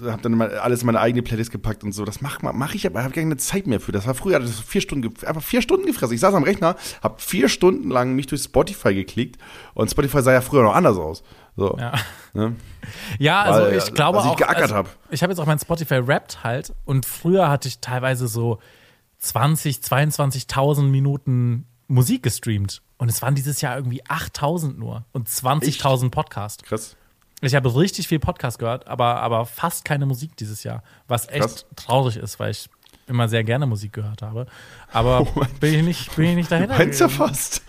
B: habe dann mal alles in meine eigene Playlist gepackt und so. Das mache mach ich, aber habe keine Zeit mehr für. Das war früher, das vier Stunden, einfach vier Stunden gefressen. Ich saß am Rechner, habe vier Stunden lang mich durch Spotify geklickt und Spotify sah ja früher noch anders aus. So,
A: ja. Ne? ja, also Weil, ich glaube
B: ich Geackert also,
A: hab. Ich habe jetzt auch mein Spotify Wrapped halt und früher hatte ich teilweise so 20, 22.000 Minuten Musik gestreamt. Und es waren dieses Jahr irgendwie 8.000 nur und 20.000 Podcasts.
B: Krass.
A: Ich habe richtig viel Podcast gehört, aber, aber fast keine Musik dieses Jahr. Was echt Krass. traurig ist, weil ich immer sehr gerne Musik gehört habe. Aber oh bin ich nicht, bin ich nicht dahinter.
B: Meinst ja fast?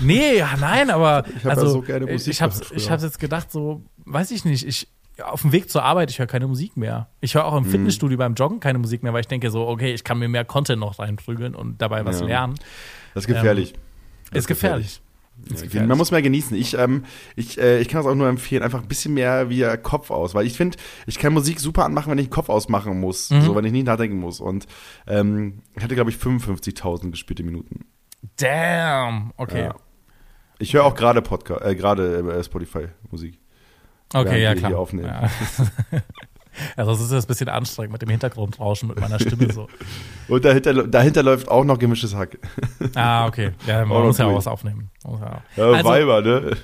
A: Nee, ja, nein, aber
B: ich habe
A: also,
B: ja so gerne Musik.
A: Ich habe ich hab's jetzt gedacht, so, weiß ich nicht, ich, auf dem Weg zur Arbeit, ich höre keine Musik mehr. Ich höre auch im mhm. Fitnessstudio beim Joggen keine Musik mehr, weil ich denke so, okay, ich kann mir mehr Content noch reinprügeln und dabei was ja. lernen.
B: Das ist gefährlich. Ähm,
A: das ist gefährlich.
B: gefährlich. Ja, man muss mehr genießen. Ich, ähm, ich, äh, ich kann das auch nur empfehlen, einfach ein bisschen mehr wie Kopf aus, weil ich finde, ich kann Musik super anmachen, wenn ich den Kopf ausmachen muss, mhm. so wenn ich nicht nachdenken muss. Und ähm, ich hatte, glaube ich, 55.000 gespielte Minuten.
A: Damn, okay. Ja.
B: Ich höre auch gerade Podcast, äh, gerade äh, Spotify Musik.
A: Okay, ja, klar. Hier aufnehmen. Ja. Also es ist jetzt ein bisschen anstrengend mit dem Hintergrundrauschen mit meiner Stimme so.
B: Und dahinter, dahinter läuft auch noch gemischtes Hack.
A: Ah, okay. Ja, man muss ja auch was aufnehmen.
B: Ja, ja also, Weiber, ne?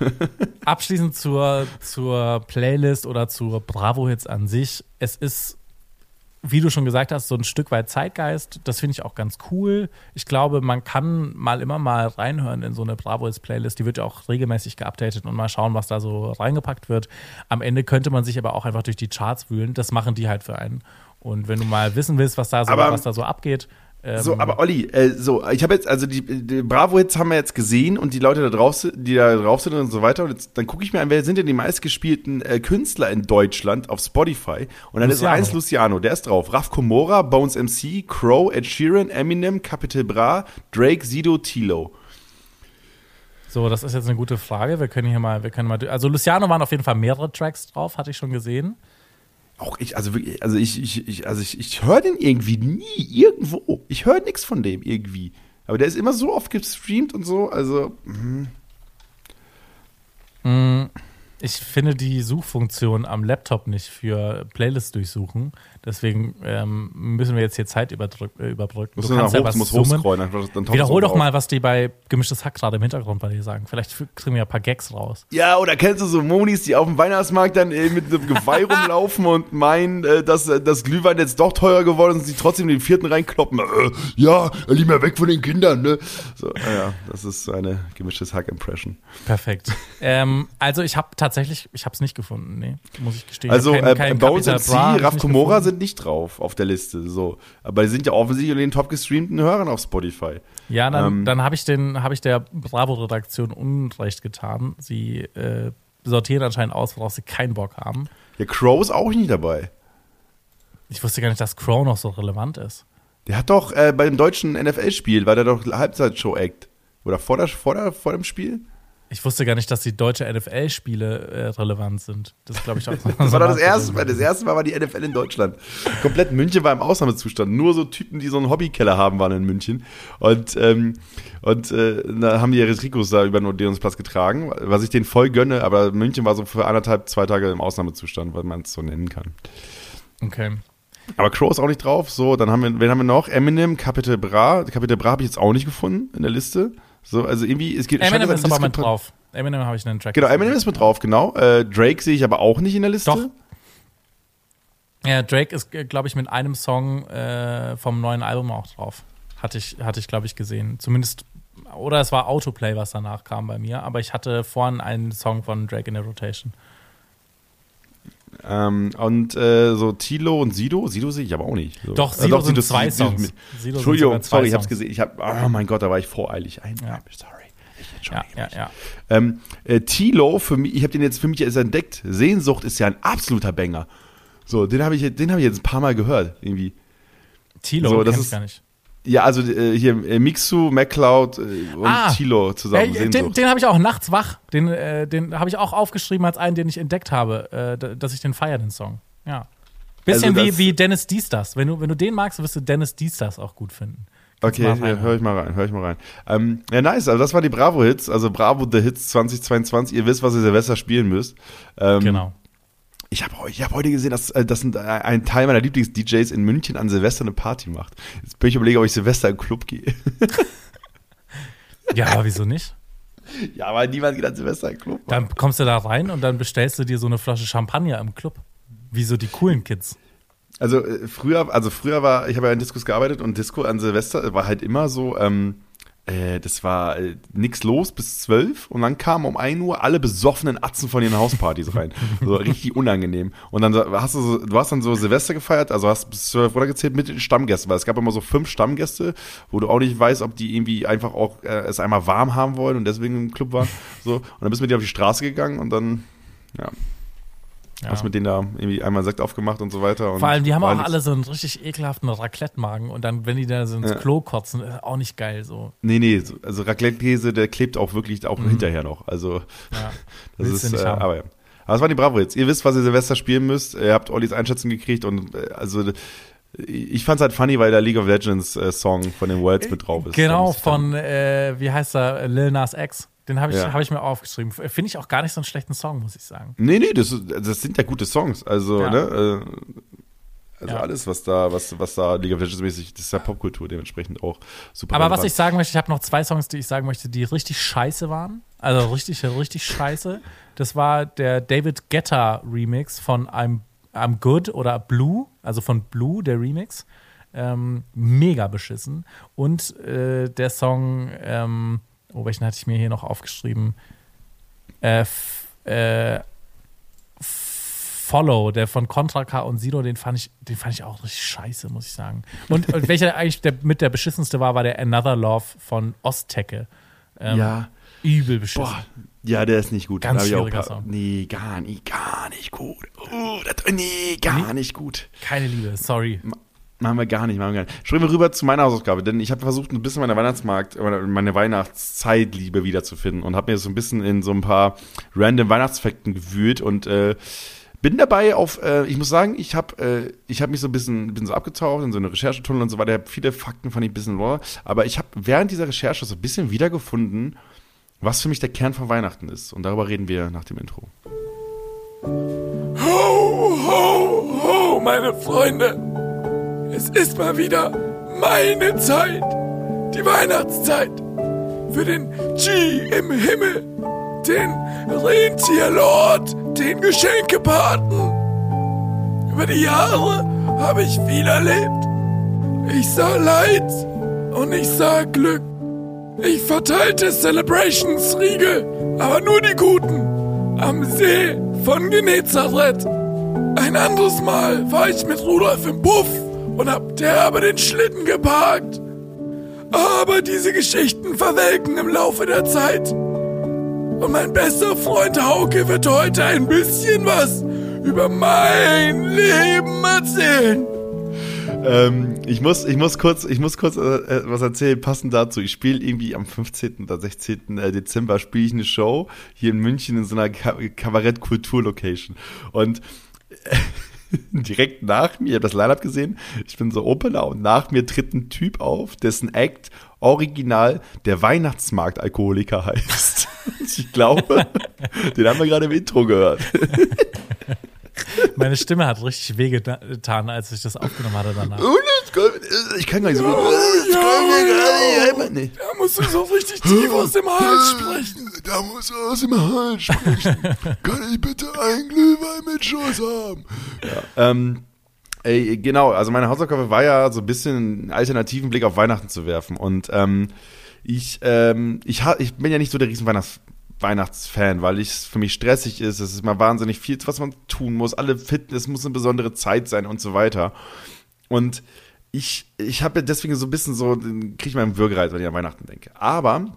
A: abschließend zur, zur Playlist oder zur Bravo-Hits an sich. Es ist wie du schon gesagt hast, so ein Stück weit Zeitgeist. Das finde ich auch ganz cool. Ich glaube, man kann mal immer mal reinhören in so eine Bravo Hits Playlist. Die wird ja auch regelmäßig geupdatet und mal schauen, was da so reingepackt wird. Am Ende könnte man sich aber auch einfach durch die Charts wühlen. Das machen die halt für einen. Und wenn du mal wissen willst, was da so, was da so abgeht,
B: ähm, so, aber Olli, äh, so, ich habe jetzt, also die, die Bravo-Hits haben wir jetzt gesehen und die Leute da drauf, die da drauf sind und so weiter. Und jetzt, dann gucke ich mir an, wer sind denn die meistgespielten äh, Künstler in Deutschland auf Spotify? Und dann Luciano. ist eins Luciano, der ist drauf. Raf Komora, Bones MC, Crow, Ed Sheeran, Eminem, Capital Bra, Drake, Sido, Tilo.
A: So, das ist jetzt eine gute Frage. Wir können hier mal, wir können mal, also Luciano waren auf jeden Fall mehrere Tracks drauf, hatte ich schon gesehen.
B: Auch ich, also wirklich, also ich, ich, ich also ich, ich höre den irgendwie nie irgendwo. Ich höre nichts von dem irgendwie. Aber der ist immer so oft gestreamt und so, also. Mh.
A: Mm, ich finde die Suchfunktion am Laptop nicht für Playlists durchsuchen. Deswegen ähm, müssen wir jetzt hier Zeit überbrücken. Äh, überbrücken.
B: Du kannst ja was musst hochscrollen,
A: dann, Wiederhol doch mal, was die bei Gemischtes Hack gerade im Hintergrund bei dir sagen. Vielleicht kriegen wir ja ein paar Gags raus.
B: Ja, oder kennst du so Monis, die auf dem Weihnachtsmarkt dann äh, mit einem Geweih rumlaufen und meinen, äh, dass äh, das Glühwein jetzt doch teurer geworden ist und sie trotzdem den vierten reinkloppen. Äh, ja, lieber weg von den Kindern, ne? So, naja, das ist eine Gemischtes Hack-Impression.
A: Perfekt. ähm, also ich habe tatsächlich, ich habe es nicht gefunden, nee, muss ich gestehen.
B: Also kein, kein bei uns MC, Raf Komora sind sind nicht drauf auf der Liste. So. Aber die sind ja offensichtlich unter den top gestreamten Hörern auf Spotify.
A: Ja, dann, ähm, dann habe ich, hab ich der Bravo-Redaktion Unrecht getan. Sie äh, sortieren anscheinend aus, worauf sie keinen Bock haben.
B: Ja, Crow ist auch nicht dabei.
A: Ich wusste gar nicht, dass Crow noch so relevant ist.
B: Der hat doch äh, bei dem deutschen NFL-Spiel, war der doch Halbzeitshow-Act. Oder vor, der, vor, der, vor dem Spiel?
A: Ich wusste gar nicht, dass die deutsche NFL-Spiele äh, relevant sind. Das glaube ich auch.
B: das war doch das erste Mal. Das erste Mal war die NFL in Deutschland. Komplett München war im Ausnahmezustand. Nur so Typen, die so einen Hobbykeller haben, waren in München. Und, ähm, und äh, da haben die ihre Trikots da über den Odeonsplatz getragen, was ich denen voll gönne. Aber München war so für anderthalb, zwei Tage im Ausnahmezustand, weil man es so nennen kann.
A: Okay.
B: Aber Crow ist auch nicht drauf. So, dann haben wir, wen haben wir noch? Eminem, Capital Bra. Capital Bra habe ich jetzt auch nicht gefunden in der Liste. So, also irgendwie, es geht
A: Eminem ist aber mit drauf. Eminem habe ich einen Track.
B: Genau, Eminem ist mit drauf, genau. Äh, Drake sehe ich aber auch nicht in der Liste. Doch.
A: Ja, Drake ist, glaube ich, mit einem Song äh, vom neuen Album auch drauf. Hatte ich, hatte ich glaube ich, gesehen. Zumindest, oder es war Autoplay, was danach kam bei mir. Aber ich hatte vorhin einen Song von Drake in der Rotation.
B: Ähm, und äh, so Tilo und Sido, Sido sehe ich aber auch nicht. So.
A: Doch, Sido, äh, doch, sind Sido zwei Sido, Songs.
B: Sido Entschuldigung, sorry, ich habe es gesehen. Ich hab, oh mein Gott, da war ich voreilig. Ein, ja. sorry.
A: Ja, ja, ja.
B: Ähm, äh, Tilo, für mich, ich habe den jetzt für mich jetzt entdeckt. Sehnsucht ist ja ein absoluter Banger. So, den habe ich, hab ich jetzt ein paar Mal gehört, irgendwie.
A: Tilo, so, das ist gar nicht.
B: Ja, also äh, hier äh, Mixu, MacLeod äh, und ah, Tilo zusammen.
A: Äh, den, den habe ich auch nachts wach. Den, äh, den habe ich auch aufgeschrieben als einen, den ich entdeckt habe, äh, dass ich den feiere, den Song. Ja. Bisschen also wie, wie Dennis Diestas. Wenn du, wenn du den magst, wirst du Dennis Diestas auch gut finden.
B: Okay, höre ich mal rein, höre ich mal rein. Ähm, ja, nice, also das waren die Bravo-Hits, also Bravo The Hits 2022. Ihr wisst, was ihr Silvester spielen müsst. Ähm,
A: genau.
B: Ich habe hab heute gesehen, dass, äh, dass ein Teil meiner Lieblings-DJs in München an Silvester eine Party macht. Jetzt bin ich überlegen, ob ich Silvester im Club gehe.
A: ja, aber wieso nicht?
B: Ja, aber niemand geht an Silvester im Club.
A: Mann. Dann kommst du da rein und dann bestellst du dir so eine Flasche Champagner im Club. Wie so die coolen Kids.
B: Also äh, früher, also früher war, ich habe ja in Discos gearbeitet und Disco an Silvester war halt immer so, ähm, äh, das war äh, nix los bis zwölf und dann kamen um ein Uhr alle besoffenen Atzen von ihren Hauspartys rein. so richtig unangenehm. Und dann hast du so, du hast dann so Silvester gefeiert, also hast bis zwölf runtergezählt mit den Stammgästen, weil es gab immer so fünf Stammgäste, wo du auch nicht weißt, ob die irgendwie einfach auch äh, es einmal warm haben wollen und deswegen im Club waren. So. Und dann bist du mit dir auf die Straße gegangen und dann, ja, ja. Hast mit denen da irgendwie einmal Sekt aufgemacht und so weiter.
A: Vor allem, die haben auch alle so einen richtig ekelhaften Raclette-Magen und dann, wenn die da so ins ja. Klo kotzen, ist auch nicht geil so.
B: Nee, nee, also Raclette-Käse, der klebt auch wirklich auch mhm. hinterher noch. Also, ja. das Willst ist, äh, aber ja. Aber es waren die Bravo jetzt. Ihr wisst, was ihr Silvester spielen müsst. Ihr habt Ollis Einschätzung gekriegt und äh, also ich fand's halt funny, weil der League of Legends äh, Song von den Worlds mit drauf ist.
A: Genau, von, äh, wie heißt er, Lil Nas X. Den habe ich, ja. hab ich mir aufgeschrieben. Finde ich auch gar nicht so einen schlechten Song, muss ich sagen.
B: Nee, nee, das, das sind ja gute Songs. Also, ja. ne? Äh, also ja. alles, was da, was, was da League of Legends mäßig, das ist ja Popkultur dementsprechend auch super.
A: Aber was ich sagen möchte, ich habe noch zwei Songs, die ich sagen möchte, die richtig scheiße waren. Also richtig, richtig scheiße. Das war der David Guetta Remix von I'm, I'm Good oder Blue. also von Blue, der Remix. Ähm, mega beschissen. Und äh, der Song, ähm, oh, welchen hatte ich mir hier noch aufgeschrieben? Äh, äh, Follow, der von Contra K und Sido, den fand ich, den fand ich auch richtig scheiße, muss ich sagen. Und, und welcher eigentlich der, mit der beschissenste war, war der Another Love von Osttecke.
B: Ähm, ja.
A: Übel beschissen. Boah.
B: Ja, der ist nicht gut.
A: Ganz schwieriger Song.
B: Nee, gar nicht, gar nicht gut. Oh, das, nee, gar nee, nicht gut.
A: Keine Liebe, sorry.
B: Machen wir gar nicht, machen wir gar nicht. Springen wir rüber zu meiner Hausaufgabe, denn ich habe versucht, ein bisschen meine Weihnachtsmarkt, meine Weihnachtszeitliebe wiederzufinden und habe mir so ein bisschen in so ein paar random Weihnachtsfakten gewühlt und äh, bin dabei auf, äh, ich muss sagen, ich habe äh, hab mich so ein bisschen, bisschen so abgetaucht in so eine Recherchetunnel und so weiter. Viele Fakten fand ich ein bisschen lower. Aber ich habe während dieser Recherche so ein bisschen wiedergefunden, was für mich der Kern von Weihnachten ist. Und darüber reden wir nach dem Intro.
E: Ho, ho, ho, meine Freunde. Es ist mal wieder meine Zeit. Die Weihnachtszeit. Für den G im Himmel. Den Rentierlord den Geschenkepaten. Über die Jahre habe ich viel erlebt. Ich sah Leid und ich sah Glück. Ich verteilte Celebrations-Riegel, aber nur die guten, am See von Genezareth. Ein anderes Mal war ich mit Rudolf im Puff und hab derbe den Schlitten geparkt. Aber diese Geschichten verwelken im Laufe der Zeit. Und mein bester Freund Hauke wird heute ein bisschen was über mein Leben erzählen.
B: Ähm, ich, muss, ich muss kurz, ich muss kurz äh, was erzählen, passend dazu. Ich spiele irgendwie am 15. oder 16. Äh, Dezember spiele ich eine Show hier in München in so einer Kabarett-Kultur-Location. Und äh, direkt nach mir, ich habe das Line-Up gesehen, ich bin so Opener und nach mir tritt ein Typ auf, dessen Act original der Weihnachtsmarkt-Alkoholiker heißt. Ich glaube, den haben wir gerade im Intro gehört.
A: Meine Stimme hat richtig wehgetan, als ich das aufgenommen hatte danach.
B: Ich kann gar nicht so gut.
E: Oh, ja, nee. Da musst du so richtig tief aus dem Hals sprechen.
B: Da musst du aus dem Hals sprechen. kann ich bitte einen Glühwein mit Schuss haben? Ja, ähm, Ey, genau, also meine Hausaufgabe war ja so ein bisschen einen alternativen Blick auf Weihnachten zu werfen. Und ähm, ich, ähm, ich, ich bin ja nicht so der riesen Weihnachts Weihnachtsfan, weil es für mich stressig ist. Es ist mal wahnsinnig viel, was man tun muss. Alle Fitness muss eine besondere Zeit sein und so weiter. Und ich, ich habe ja deswegen so ein bisschen so, kriege ich meinen Würgereiz, wenn ich an Weihnachten denke. Aber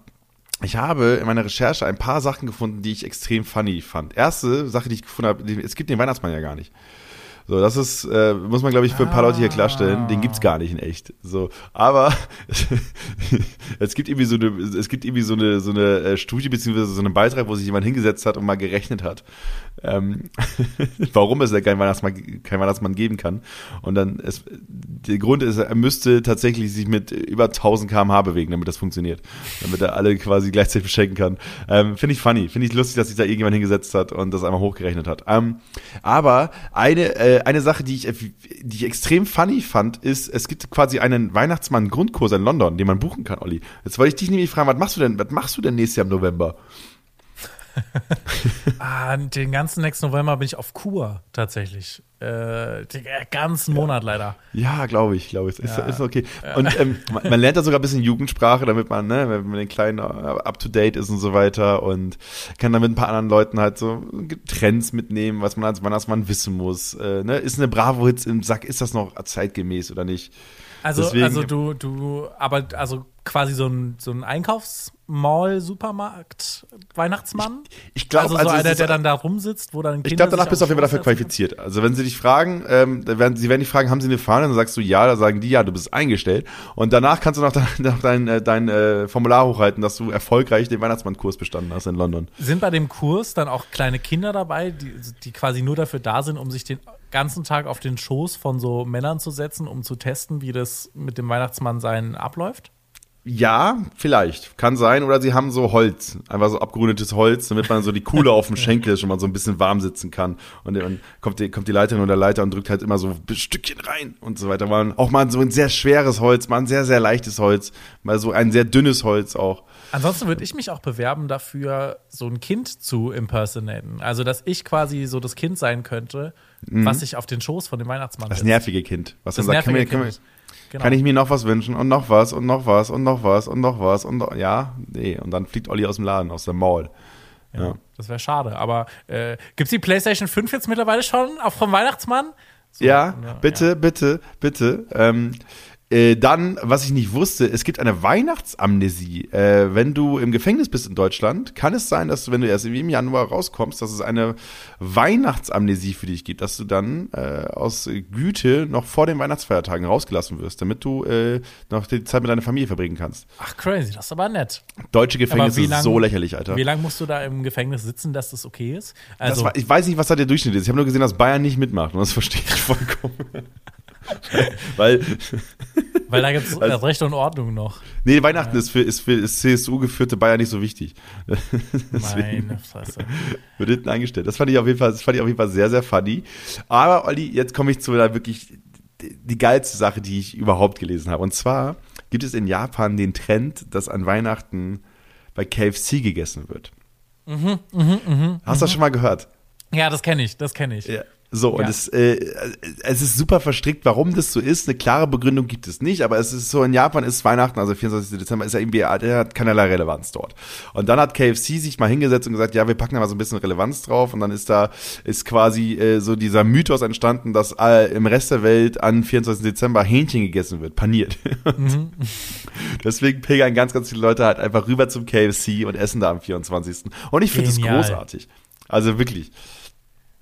B: ich habe in meiner Recherche ein paar Sachen gefunden, die ich extrem funny fand. Erste Sache, die ich gefunden habe, es gibt den Weihnachtsmann ja gar nicht. So, das ist, äh, muss man, glaube ich, für ein paar Leute hier klarstellen. Den gibt's gar nicht in echt. So, aber es gibt irgendwie so eine, es gibt irgendwie so eine, so eine äh, Studie beziehungsweise so einen Beitrag, wo sich jemand hingesetzt hat und mal gerechnet hat, ähm, warum es ja kein Weihnachtsmann, kein Weihnachtsmann geben kann. Und dann, es, der Grund ist, er müsste tatsächlich sich mit über 1000 km/h bewegen, damit das funktioniert, damit er alle quasi gleichzeitig beschenken kann. Ähm, Finde ich funny, finde ich lustig, dass sich da irgendjemand hingesetzt hat und das einmal hochgerechnet hat. Ähm, aber eine äh, äh, eine Sache, die ich, die ich extrem funny fand, ist, es gibt quasi einen Weihnachtsmann-Grundkurs in London, den man buchen kann, Olli. Jetzt wollte ich dich nämlich fragen, was machst du denn, was machst du denn nächstes Jahr im November?
A: ah, den ganzen nächsten November bin ich auf Kur tatsächlich. Äh, den ganzen Monat leider.
B: Ja, glaube ich, glaube ich. Ist, ja. ist okay. Und ähm, man lernt da sogar ein bisschen Jugendsprache, damit man, ne, wenn man den Kleinen up to date ist und so weiter und kann dann mit ein paar anderen Leuten halt so Trends mitnehmen, was man als Weihnachtsmann wissen muss. Äh, ne? Ist eine Bravo-Hits im Sack, ist das noch zeitgemäß oder nicht?
A: Also, Deswegen, also du, du, aber also quasi so ein, so ein Einkaufsmall, Supermarkt, Weihnachtsmann?
B: Ich, ich glaube,
A: also so also einer, der dann da rumsitzt, wo dann
B: Kinder Ich glaube, danach bist du auf jeden Fall dafür qualifiziert. Also wenn sie dich fragen, ähm, werden, sie werden dich fragen, haben sie eine Fahne? Dann sagst du ja, dann sagen die ja, du bist eingestellt. Und danach kannst du noch dein, noch dein, äh, dein äh, Formular hochhalten, dass du erfolgreich den Weihnachtsmannkurs bestanden hast in London.
A: Sind bei dem Kurs dann auch kleine Kinder dabei, die, die quasi nur dafür da sind, um sich den ganzen Tag auf den Schoß von so Männern zu setzen, um zu testen, wie das mit dem Weihnachtsmann sein abläuft?
B: Ja, vielleicht. Kann sein. Oder sie haben so Holz. Einfach so abgerundetes Holz, damit man so die Kuhle auf dem Schenkel schon mal so ein bisschen warm sitzen kann. Und dann kommt die, kommt die Leiterin oder Leiter und drückt halt immer so ein Stückchen rein und so weiter. Mal auch mal so ein sehr schweres Holz, mal ein sehr, sehr leichtes Holz. Mal so ein sehr dünnes Holz auch.
A: Ansonsten würde ich mich auch bewerben dafür, so ein Kind zu impersonaten. Also, dass ich quasi so das Kind sein könnte, mhm. was sich auf den Schoß von dem Weihnachtsmann
B: Das nervige Kind. Was das er sagt, nervige kann, mir, kann, Genau. Kann ich mir noch was wünschen und noch was und noch was und noch was und noch was und noch, ja, nee. Und dann fliegt Olli aus dem Laden, aus der Mall.
A: Ja, ja. Das wäre schade. Aber äh, gibt es die PlayStation 5 jetzt mittlerweile schon auch vom Weihnachtsmann?
B: So, ja, ja, bitte, ja. bitte, bitte. Ähm, äh, dann, was ich nicht wusste, es gibt eine Weihnachtsamnesie. Äh, wenn du im Gefängnis bist in Deutschland, kann es sein, dass du, wenn du erst im Januar rauskommst, dass es eine Weihnachtsamnesie für dich gibt, dass du dann äh, aus Güte noch vor den Weihnachtsfeiertagen rausgelassen wirst, damit du äh, noch die Zeit mit deiner Familie verbringen kannst.
A: Ach, crazy, das ist aber nett.
B: Deutsche Gefängnisse ist so lächerlich, Alter.
A: Wie lange musst du da im Gefängnis sitzen, dass das okay ist?
B: Also, war, ich weiß nicht, was da der Durchschnitt ist. Ich habe nur gesehen, dass Bayern nicht mitmacht und das verstehe ich vollkommen. weil,
A: weil da gibt es also, Recht und Ordnung noch.
B: Nee, Weihnachten ja. ist für, ist für CSU-geführte Bayern nicht so wichtig.
A: Meine Fresse.
B: Wird hinten eingestellt. Das fand ich auf jeden Fall, das fand ich auf jeden Fall sehr, sehr funny. Aber Olli, jetzt komme ich zu einer wirklich die geilste Sache, die ich überhaupt gelesen habe. Und zwar gibt es in Japan den Trend, dass an Weihnachten bei KFC gegessen wird. Mhm, mh, mh, Hast du das schon mal gehört?
A: Ja, das kenne ich, das kenne ich.
B: Ja. So, ja. und es, äh, es ist super verstrickt, warum das so ist. Eine klare Begründung gibt es nicht, aber es ist so, in Japan ist Weihnachten, also 24. Dezember, ist ja irgendwie, der hat keinerlei Relevanz dort. Und dann hat KFC sich mal hingesetzt und gesagt, ja, wir packen da mal so ein bisschen Relevanz drauf und dann ist da, ist quasi äh, so dieser Mythos entstanden, dass äh, im Rest der Welt an 24. Dezember Hähnchen gegessen wird, paniert. Mhm. deswegen pilgern ganz, ganz viele Leute halt einfach rüber zum KFC und essen da am 24. Und ich finde das großartig. Also wirklich.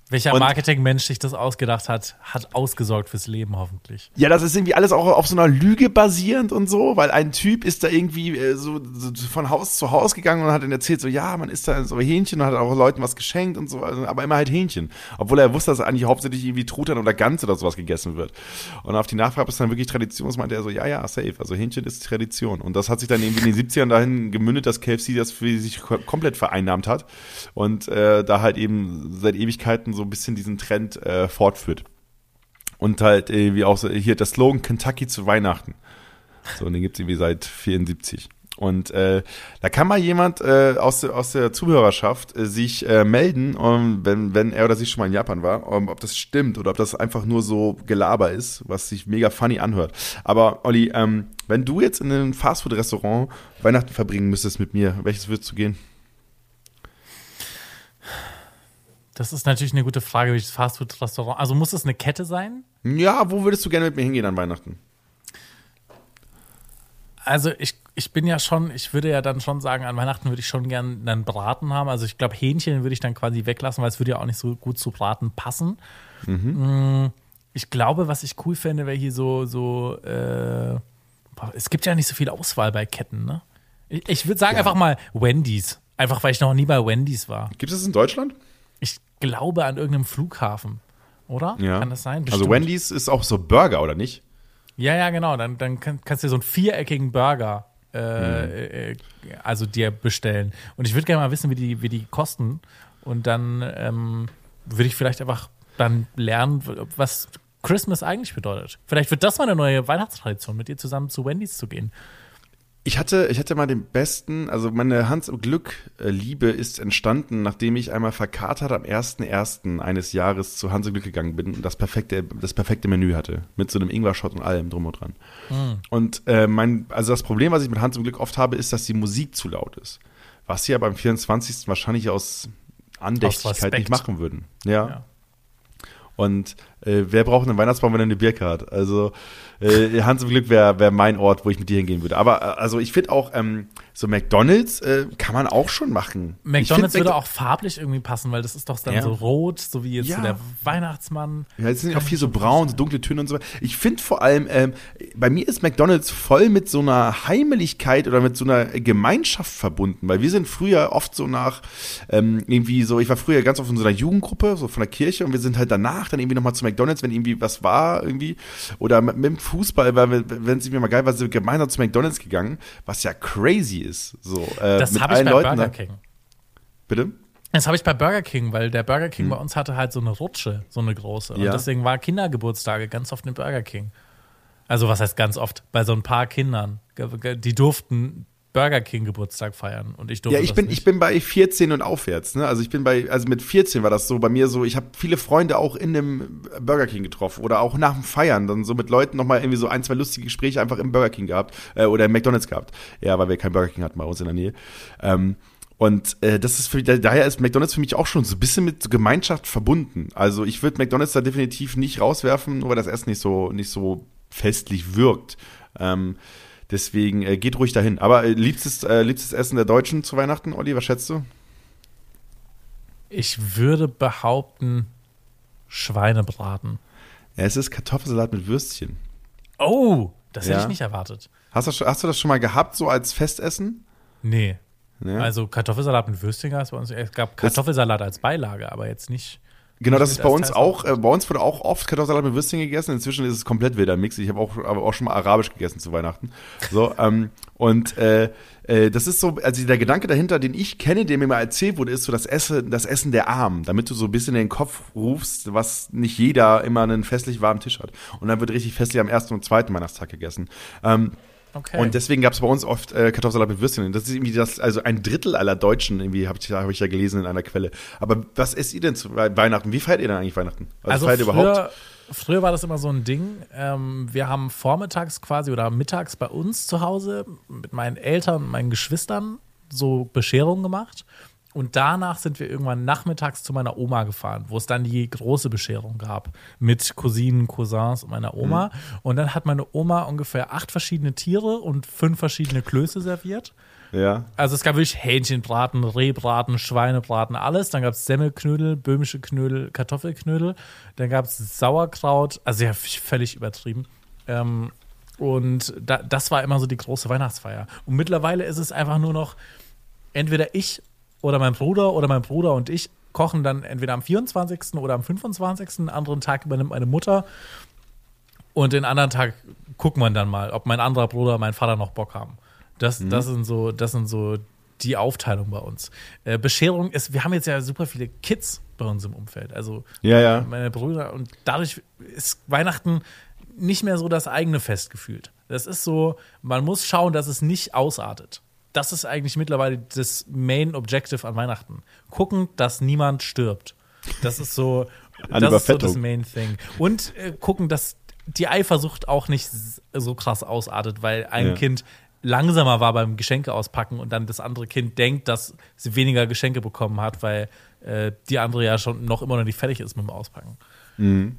A: Welcher Marketingmensch sich das ausgedacht hat, hat ausgesorgt fürs Leben hoffentlich.
B: Ja, das ist irgendwie alles auch auf so einer Lüge basierend und so, weil ein Typ ist da irgendwie äh, so, so, von Haus zu Haus gegangen und hat dann erzählt, so ja, man isst da so Hähnchen und hat auch Leuten was geschenkt und so, also, aber immer halt Hähnchen. Obwohl er wusste, dass eigentlich hauptsächlich irgendwie Truthahn oder Gans oder sowas gegessen wird. Und auf die Nachfrage, ob es dann wirklich Tradition ist, meinte er so, ja, ja, safe. Also Hähnchen ist Tradition. Und das hat sich dann irgendwie in den 70ern dahin gemündet, dass KFC das für sich komplett vereinnahmt hat und äh, da halt eben seit Ewigkeiten so ein bisschen diesen Trend äh, fortführt. Und halt äh, wie auch so, hier der Slogan Kentucky zu Weihnachten. So, und den gibt es irgendwie seit 74. Und äh, da kann mal jemand äh, aus, der, aus der Zuhörerschaft äh, sich äh, melden, um, wenn, wenn er oder sie schon mal in Japan war, um, ob das stimmt oder ob das einfach nur so Gelaber ist, was sich mega funny anhört. Aber Olli, ähm, wenn du jetzt in einem Fastfood-Restaurant Weihnachten verbringen müsstest mit mir, welches würdest du gehen?
A: Das ist natürlich eine gute Frage, welches Fastfood-Restaurant. Also muss es eine Kette sein?
B: Ja, wo würdest du gerne mit mir hingehen an Weihnachten?
A: Also ich, ich bin ja schon, ich würde ja dann schon sagen, an Weihnachten würde ich schon gerne einen Braten haben. Also ich glaube, Hähnchen würde ich dann quasi weglassen, weil es würde ja auch nicht so gut zu Braten passen. Mhm. Mm, ich glaube, was ich cool fände, wäre hier so, so, äh, es gibt ja nicht so viel Auswahl bei Ketten, ne? Ich, ich würde sagen ja. einfach mal Wendy's. Einfach weil ich noch nie bei Wendy's war.
B: Gibt es in Deutschland?
A: Glaube an irgendeinem Flughafen, oder?
B: Ja. Kann das sein? Also Bestimmt. Also Wendy's ist auch so Burger, oder nicht?
A: Ja, ja, genau. Dann, dann kannst du dir so einen viereckigen Burger äh, hm. äh, also dir bestellen. Und ich würde gerne mal wissen, wie die, wie die kosten. Und dann ähm, würde ich vielleicht einfach dann lernen, was Christmas eigentlich bedeutet. Vielleicht wird das mal eine neue Weihnachtstradition, mit dir zusammen zu Wendy's zu gehen.
B: Ich hatte, ich hatte mal den besten, also meine Hans- und Glück-Liebe ist entstanden, nachdem ich einmal verkatert am 1.1. eines Jahres zu Hans und Glück gegangen bin und das perfekte, das perfekte Menü hatte. Mit so einem Ingwer-Shot und allem drum und dran. Mhm. Und äh, mein, also das Problem, was ich mit Hans und Glück oft habe, ist, dass die Musik zu laut ist. Was sie ja beim 24. wahrscheinlich aus Andächtigkeit aus nicht machen würden. ja. ja. Und äh, wer braucht einen Weihnachtsbaum, wenn er eine Birke hat? Also äh, Hans im Glück wäre wär mein Ort, wo ich mit dir hingehen würde. Aber äh, also ich finde auch, ähm, so McDonalds äh, kann man auch schon machen.
A: McDonalds würde auch farblich irgendwie passen, weil das ist doch dann ja. so rot, so wie jetzt ja. so der Weihnachtsmann.
B: Ja, jetzt sind ja auch viel so braun, so dunkle Töne und so. Ich finde vor allem, ähm, bei mir ist McDonalds voll mit so einer Heimeligkeit oder mit so einer Gemeinschaft verbunden, weil wir sind früher oft so nach ähm, irgendwie so, ich war früher ganz oft in so einer Jugendgruppe, so von der Kirche und wir sind halt danach dann irgendwie nochmal zu McDonalds, wenn irgendwie was war irgendwie oder mit, mit dem Fußball, weil wenn es irgendwie mal geil war, sind wir gemeinsam zu McDonalds gegangen, was ja crazy ist. So,
A: äh, das habe ich bei Leuten, Burger King.
B: Bitte?
A: Das habe ich bei Burger King, weil der Burger King hm. bei uns hatte halt so eine Rutsche, so eine große. Und ja. deswegen war Kindergeburtstage ganz oft in Burger King. Also was heißt ganz oft? Bei so ein paar Kindern. Die durften Burger King Geburtstag feiern und ich durfte
B: Ja, ich bin ich bin bei 14 und aufwärts, ne? Also ich bin bei also mit 14 war das so bei mir so, ich habe viele Freunde auch in dem Burger King getroffen oder auch nach dem Feiern dann so mit Leuten nochmal irgendwie so ein, zwei lustige Gespräche einfach im Burger King gehabt äh, oder im McDonald's gehabt. Ja, weil wir kein Burger King hatten bei uns in der Nähe. Ähm, und äh, das ist für daher ist McDonald's für mich auch schon so ein bisschen mit Gemeinschaft verbunden. Also ich würde McDonald's da definitiv nicht rauswerfen, nur weil das Essen nicht so nicht so festlich wirkt. Ähm, Deswegen äh, geht ruhig dahin. Aber äh, liebstes, äh, liebstes Essen der Deutschen zu Weihnachten, Olli, was schätzt du?
A: Ich würde behaupten, Schweinebraten.
B: Ja, es ist Kartoffelsalat mit Würstchen.
A: Oh, das hätte ich nicht erwartet.
B: Hast du, hast du das schon mal gehabt, so als Festessen?
A: Nee. nee. Also Kartoffelsalat mit Würstchen gab es bei uns. Es gab Kartoffelsalat als Beilage, aber jetzt nicht.
B: Genau, das ist bei uns auch, äh, bei uns wurde auch oft Kartoffelsalat mit Würstchen gegessen. Inzwischen ist es komplett wilder Mix. Ich habe auch, aber auch schon mal arabisch gegessen zu Weihnachten. So, ähm, und äh, äh, das ist so, also der Gedanke dahinter, den ich kenne, der mir mal erzählt wurde, ist so das Essen, das Essen der Armen, damit du so ein bisschen in den Kopf rufst, was nicht jeder immer einen festlich warmen Tisch hat. Und dann wird richtig festlich am ersten und zweiten Weihnachtstag gegessen. Ähm, Okay. Und deswegen gab es bei uns oft äh, Kartoffelsalat mit Würstchen. Das ist irgendwie das, also ein Drittel aller Deutschen, irgendwie habe ich, hab ich ja gelesen in einer Quelle. Aber was esst ihr denn zu Weihnachten? Wie feiert ihr denn eigentlich Weihnachten?
A: Also, also früher, überhaupt? Früher war das immer so ein Ding. Ähm, wir haben vormittags quasi oder mittags bei uns zu Hause mit meinen Eltern und meinen Geschwistern so Bescherungen gemacht. Und danach sind wir irgendwann nachmittags zu meiner Oma gefahren, wo es dann die große Bescherung gab mit Cousinen, Cousins und meiner Oma. Mhm. Und dann hat meine Oma ungefähr acht verschiedene Tiere und fünf verschiedene Klöße serviert.
B: Ja.
A: Also es gab wirklich Hähnchenbraten, Rehbraten, Schweinebraten, alles. Dann gab es Semmelknödel, böhmische Knödel, Kartoffelknödel. Dann gab es Sauerkraut, also ja, völlig übertrieben. Ähm, und da, das war immer so die große Weihnachtsfeier. Und mittlerweile ist es einfach nur noch entweder ich oder mein Bruder oder mein Bruder und ich kochen dann entweder am 24. oder am 25. Einen anderen Tag übernimmt meine Mutter. Und den anderen Tag gucken wir dann mal, ob mein anderer Bruder mein Vater noch Bock haben. Das, mhm. das, sind, so, das sind so die Aufteilung bei uns. Äh, Bescherung ist, wir haben jetzt ja super viele Kids bei uns im Umfeld. Also
B: ja, ja.
A: meine Brüder. Und dadurch ist Weihnachten nicht mehr so das eigene Fest gefühlt. Das ist so, man muss schauen, dass es nicht ausartet das ist eigentlich mittlerweile das Main Objective an Weihnachten. Gucken, dass niemand stirbt. Das ist so, das, ist so das Main Thing. Und äh, gucken, dass die Eifersucht auch nicht so krass ausartet, weil ein ja. Kind langsamer war beim Geschenke auspacken und dann das andere Kind denkt, dass sie weniger Geschenke bekommen hat, weil äh, die andere ja schon noch immer noch nicht fertig ist mit dem Auspacken.
B: Mhm.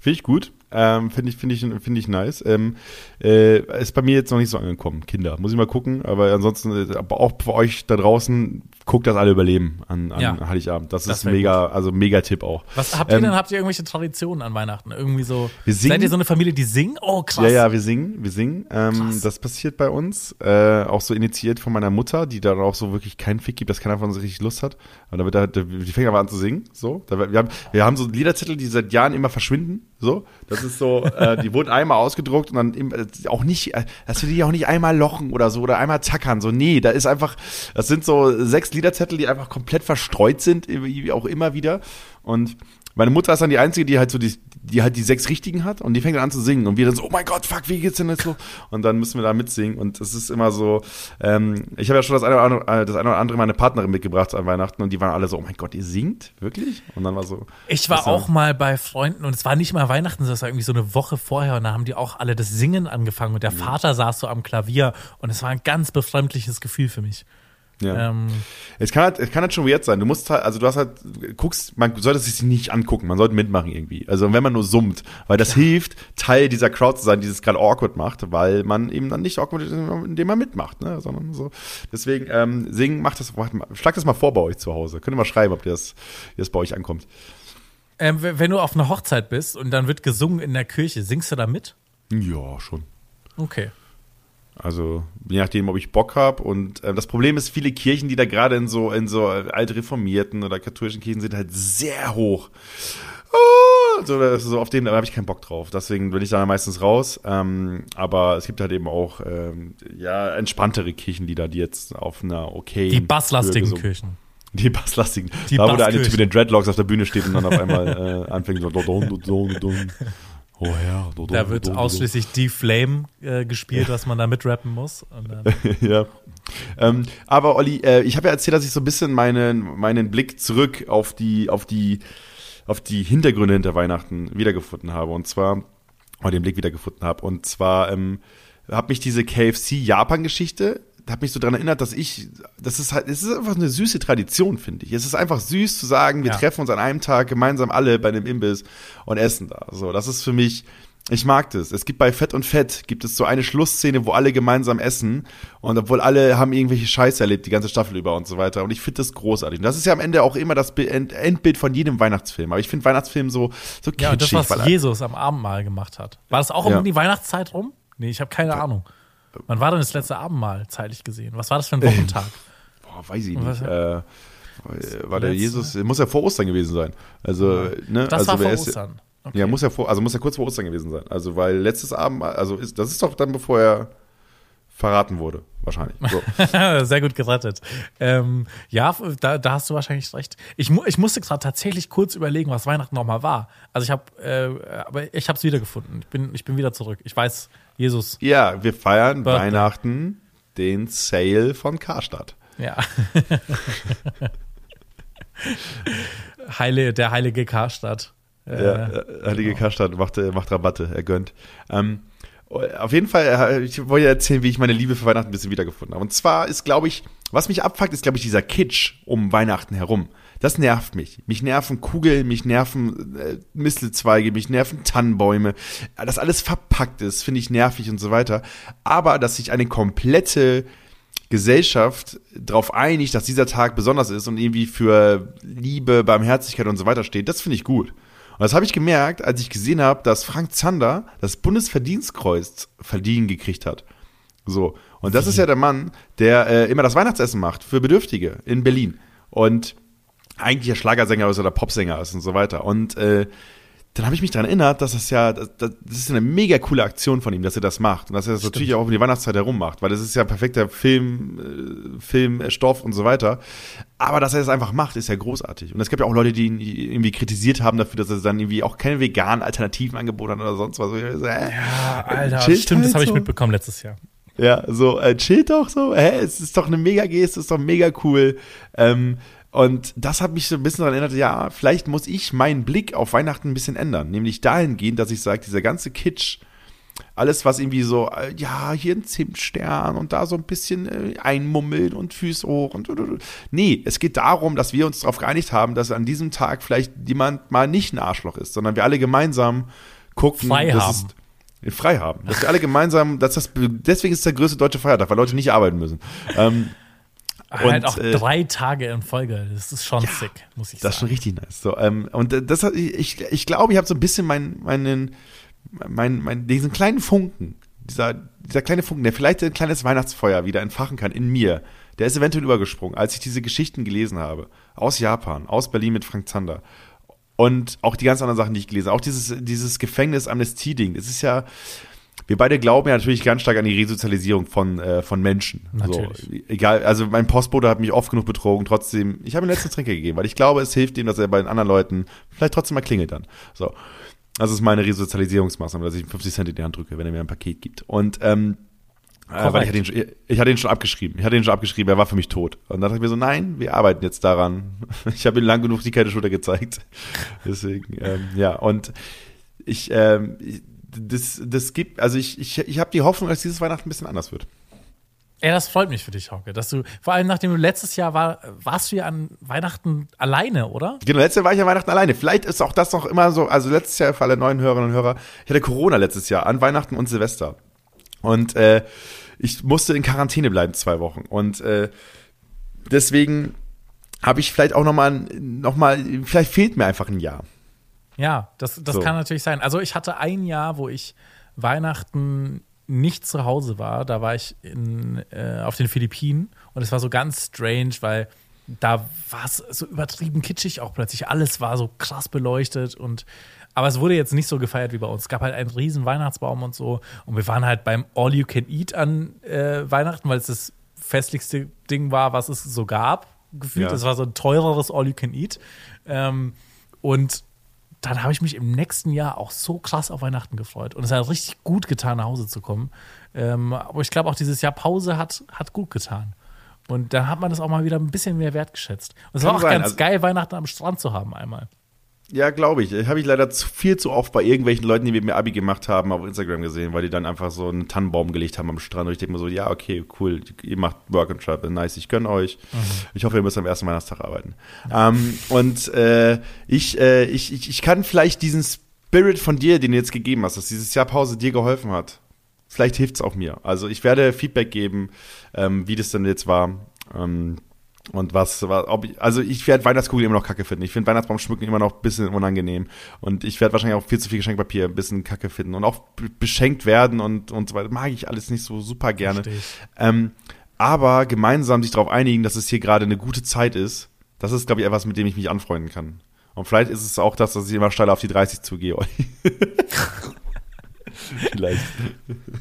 B: Finde ich gut. Ähm, Finde ich, finde ich, finde ich nice. Ähm, äh, ist bei mir jetzt noch nicht so angekommen, Kinder. Muss ich mal gucken. Aber ansonsten, äh, aber auch für euch da draußen, guckt, dass alle überleben an, an ja. Heiligabend. Das, das ist mega, gut. also mega Tipp auch.
A: Was habt ihr ähm, denn? Habt ihr irgendwelche Traditionen an Weihnachten? Irgendwie so.
B: Wir singen,
A: seid ihr so eine Familie, die singt? Oh, krass.
B: Ja, ja, wir singen, wir singen. Ähm, das passiert bei uns. Äh, auch so initiiert von meiner Mutter, die da auch so wirklich keinen Fick gibt, dass keiner von uns richtig Lust hat. Und da wird da, die fängt aber an zu singen. So. Da, wir, haben, wir haben so Liederzettel, die seit Jahren immer verschwinden. So. Das ist so, äh, die wurden einmal ausgedruckt und dann äh, auch nicht, äh, dass wir die auch nicht einmal lochen oder so oder einmal zackern. So, nee, da ist einfach, das sind so sechs Liederzettel, die einfach komplett verstreut sind, wie auch immer wieder. Und meine Mutter ist dann die Einzige, die halt so die, die halt die sechs richtigen hat und die fängt dann an zu singen und wir dann so, oh mein Gott, fuck, wie geht's denn jetzt so? Und dann müssen wir da mitsingen und es ist immer so, ähm, ich habe ja schon das eine, oder andere, äh, das eine oder andere meine Partnerin mitgebracht an Weihnachten und die waren alle so, oh mein Gott, ihr singt? Wirklich? Und dann war so.
A: Ich war auch mal bei Freunden und es war nicht mal Weihnachten, sondern es war irgendwie so eine Woche vorher und da haben die auch alle das Singen angefangen und der Vater saß so am Klavier und es war ein ganz befremdliches Gefühl für mich.
B: Ja. Ähm, es kann halt, es kann halt schon weird sein. Du musst halt, also du hast halt, guckst, man sollte es sich nicht angucken, man sollte mitmachen irgendwie. Also wenn man nur summt, weil das ja. hilft, Teil dieser Crowd zu sein, die es gerade awkward macht, weil man eben dann nicht awkward ist, indem man mitmacht, ne? Sondern so. Deswegen, ähm, singen, macht das, macht, schlag das mal vor bei euch zu Hause. Könnt ihr mal schreiben, ob das, wie das bei euch ankommt.
A: Ähm, wenn du auf einer Hochzeit bist und dann wird gesungen in der Kirche, singst du da mit?
B: Ja, schon.
A: Okay.
B: Also je nachdem, ob ich Bock habe. Und äh, das Problem ist, viele Kirchen, die da gerade in so in so altreformierten oder katholischen Kirchen sind, halt sehr hoch. Ah, so, so auf den, da habe ich keinen Bock drauf. Deswegen bin ich da meistens raus. Ähm, aber es gibt halt eben auch ähm, ja entspanntere Kirchenlieder, die jetzt auf einer okay.
A: Die basslastigen Kirchen.
B: Die basslastigen. Die da, wo der eine Typ mit den Dreadlocks auf der Bühne steht und dann auf einmal äh, anfängt so.
A: Oh ja, do, do, da wird do, ausschließlich die Flame äh, gespielt, was man da mitrappen muss.
B: ja. Ähm, aber Olli, äh, ich habe ja erzählt, dass ich so ein bisschen meinen, meinen Blick zurück auf die, auf die, auf die Hintergründe hinter Weihnachten wiedergefunden habe. Und zwar, oder den Blick wiedergefunden habe. Und zwar ähm, hat mich diese KFC-Japan-Geschichte hat mich so daran erinnert, dass ich, das ist halt, es ist einfach eine süße Tradition, finde ich. Es ist einfach süß zu sagen, wir ja. treffen uns an einem Tag gemeinsam alle bei einem Imbiss und essen da. So, das ist für mich, ich mag das. Es gibt bei Fett und Fett gibt es so eine Schlussszene, wo alle gemeinsam essen und obwohl alle haben irgendwelche Scheiße erlebt, die ganze Staffel über und so weiter. Und ich finde das großartig. Und das ist ja am Ende auch immer das Endbild von jedem Weihnachtsfilm. Aber ich finde Weihnachtsfilm so so kitschig. Ja, und
A: das, was Jesus am Abendmahl gemacht hat. War das auch ja. um die Weihnachtszeit rum? Nee, ich habe keine Ahnung. Wann war denn das letzte Abendmahl zeitlich gesehen? Was war das für ein Wochentag?
B: Boah, weiß ich nicht. Äh, war der Jesus, muss ja vor Ostern gewesen sein. Also, ne,
A: das
B: also
A: war vor Ostern.
B: Okay. Ja, muss ja vor, also muss ja kurz vor Ostern gewesen sein. Also, weil letztes Abendmahl, also ist, das ist doch dann, bevor er verraten wurde, wahrscheinlich. So.
A: Sehr gut gerettet. Ähm, ja, da, da, hast du wahrscheinlich recht. Ich, ich musste gerade tatsächlich kurz überlegen, was Weihnachten nochmal war. Also ich habe, äh, aber ich habe es wiedergefunden. Ich bin, ich bin wieder zurück. Ich weiß, Jesus.
B: Ja, wir feiern Birthday. Weihnachten den Sale von Karstadt.
A: Ja. Heile, der heilige Karstadt.
B: Äh, ja, heilige genau. Karstadt macht, macht Rabatte, er gönnt. Ähm, auf jeden Fall, äh, ich wollte erzählen, wie ich meine Liebe für Weihnachten ein bisschen wiedergefunden habe. Und zwar ist, glaube ich, was mich abfuckt, ist, glaube ich, dieser Kitsch um Weihnachten herum. Das nervt mich. Mich nerven Kugeln, mich nerven äh, Mistelzweige, mich nerven Tannenbäume. Das alles verpackt ist, finde ich nervig und so weiter. Aber, dass sich eine komplette Gesellschaft darauf einigt, dass dieser Tag besonders ist und irgendwie für Liebe, Barmherzigkeit und so weiter steht, das finde ich gut. Und das habe ich gemerkt, als ich gesehen habe, dass Frank Zander das Bundesverdienstkreuz verliehen gekriegt hat. So. Und das ist ja der Mann, der äh, immer das Weihnachtsessen macht für Bedürftige in Berlin. Und eigentlich ja Schlagersänger ist oder Popsänger ist und so weiter. Und äh, dann habe ich mich daran erinnert, dass das ja, das, das ist eine mega coole Aktion von ihm, dass er das macht und dass er das Stimmt. natürlich auch um die Weihnachtszeit herum macht, weil das ist ja perfekter Film, äh, Filmstoff und so weiter. Aber dass er das einfach macht, ist ja großartig. Und es gibt ja auch Leute, die ihn irgendwie kritisiert haben dafür, dass er dann irgendwie auch keine veganen Alternativen angeboten hat oder sonst was.
A: So, äh, ja, Alter, stimmt, halt das habe ich mitbekommen letztes Jahr.
B: Ja, so, äh, chillt doch so, hä, es ist doch eine mega Geste, ist doch mega cool. Ähm, und das hat mich so ein bisschen daran erinnert, ja, vielleicht muss ich meinen Blick auf Weihnachten ein bisschen ändern. Nämlich dahingehend, dass ich sage, dieser ganze Kitsch, alles, was irgendwie so, äh, ja, hier ein Zimtstern und da so ein bisschen äh, einmummeln und Füße hoch und. Nee, es geht darum, dass wir uns darauf geeinigt haben, dass an diesem Tag vielleicht jemand mal nicht ein Arschloch ist, sondern wir alle gemeinsam gucken.
A: Frei haben.
B: Es, frei haben. Dass wir alle gemeinsam, dass das, deswegen ist es der größte deutsche Feiertag, weil Leute nicht arbeiten müssen. Ähm,
A: und, halt auch äh, drei Tage in Folge. Das ist schon ja, sick, muss ich
B: sagen. Das
A: ist
B: schon richtig nice. So, ähm, und das ich, ich glaube, ich habe so ein bisschen meinen, meinen, meinen, meinen, diesen kleinen Funken, dieser, dieser kleine Funken, der vielleicht ein kleines Weihnachtsfeuer wieder entfachen kann in mir, der ist eventuell übergesprungen, als ich diese Geschichten gelesen habe. Aus Japan, aus Berlin mit Frank Zander. Und auch die ganz anderen Sachen, die ich gelesen habe. Auch dieses, dieses Gefängnis-Amnestie-Ding. Das ist ja, wir beide glauben ja natürlich ganz stark an die Resozialisierung von, äh, von Menschen. Natürlich. So, egal, also mein Postbote hat mich oft genug betrogen, trotzdem, ich habe ihm letzten Trinker gegeben, weil ich glaube, es hilft ihm, dass er bei den anderen Leuten vielleicht trotzdem mal klingelt dann. So. Das ist meine Resozialisierungsmaßnahme, dass ich ihm 50 Cent in die Hand drücke, wenn er mir ein Paket gibt. Und ähm, äh, weil ich hatte, ihn schon, ich hatte ihn schon abgeschrieben. Ich hatte ihn schon abgeschrieben, er war für mich tot. Und dann dachte ich mir so, nein, wir arbeiten jetzt daran. Ich habe ihm lang genug die kalte Schulter gezeigt. Deswegen, ähm, ja, und ich, ähm, das, das gibt, also ich, ich, ich habe die Hoffnung, dass dieses Weihnachten ein bisschen anders wird.
A: Ey, das freut mich für dich, Hauke, dass du, vor allem nachdem du letztes Jahr war, warst du ja an Weihnachten alleine, oder?
B: Genau, letztes Jahr war ich an Weihnachten alleine. Vielleicht ist auch das noch immer so, also letztes Jahr für alle neuen Hörerinnen und Hörer, ich hatte Corona letztes Jahr an Weihnachten und Silvester. Und äh, ich musste in Quarantäne bleiben zwei Wochen. Und äh, deswegen habe ich vielleicht auch noch mal, noch mal, vielleicht fehlt mir einfach ein Jahr.
A: Ja, das, das so. kann natürlich sein. Also ich hatte ein Jahr, wo ich Weihnachten nicht zu Hause war. Da war ich in, äh, auf den Philippinen und es war so ganz strange, weil da war es so übertrieben kitschig auch plötzlich. Alles war so krass beleuchtet und aber es wurde jetzt nicht so gefeiert wie bei uns. Es gab halt einen riesen Weihnachtsbaum und so. Und wir waren halt beim All You Can Eat an äh, Weihnachten, weil es das festlichste Ding war, was es so gab, gefühlt. Ja. war so ein teureres All You Can Eat. Ähm, und dann habe ich mich im nächsten Jahr auch so krass auf Weihnachten gefreut. Und es hat richtig gut getan, nach Hause zu kommen. Ähm, aber ich glaube auch dieses Jahr Pause hat, hat gut getan. Und dann hat man das auch mal wieder ein bisschen mehr wertgeschätzt. Und es war auch sein. ganz also, geil, Weihnachten am Strand zu haben einmal.
B: Ja, glaube ich. Habe ich leider zu, viel zu oft bei irgendwelchen Leuten, die mit mir Abi gemacht haben, auf Instagram gesehen, weil die dann einfach so einen Tannenbaum gelegt haben am Strand. Und ich denke mir so, ja, okay, cool, ihr macht Work and Travel, nice, ich gönne euch. Mhm. Ich hoffe, ihr müsst am ersten Weihnachtstag arbeiten. Ja. Ähm, und äh, ich, äh, ich, ich, ich kann vielleicht diesen Spirit von dir, den du jetzt gegeben hast, dass dieses Jahr Pause dir geholfen hat. Vielleicht hilft es auch mir. Also ich werde Feedback geben, ähm, wie das denn jetzt war. Ähm, und was, was ob ich, also ich werde Weihnachtskugeln immer noch kacke finden. Ich finde Weihnachtsbaum schmücken immer noch ein bisschen unangenehm. Und ich werde wahrscheinlich auch viel zu viel Geschenkpapier ein bisschen kacke finden. Und auch beschenkt werden und, und so weiter. Mag ich alles nicht so super gerne. Ähm, aber gemeinsam sich darauf einigen, dass es hier gerade eine gute Zeit ist, das ist, glaube ich, etwas, mit dem ich mich anfreunden kann. Und vielleicht ist es auch das, dass ich immer steiler auf die 30 zugehe.
A: vielleicht.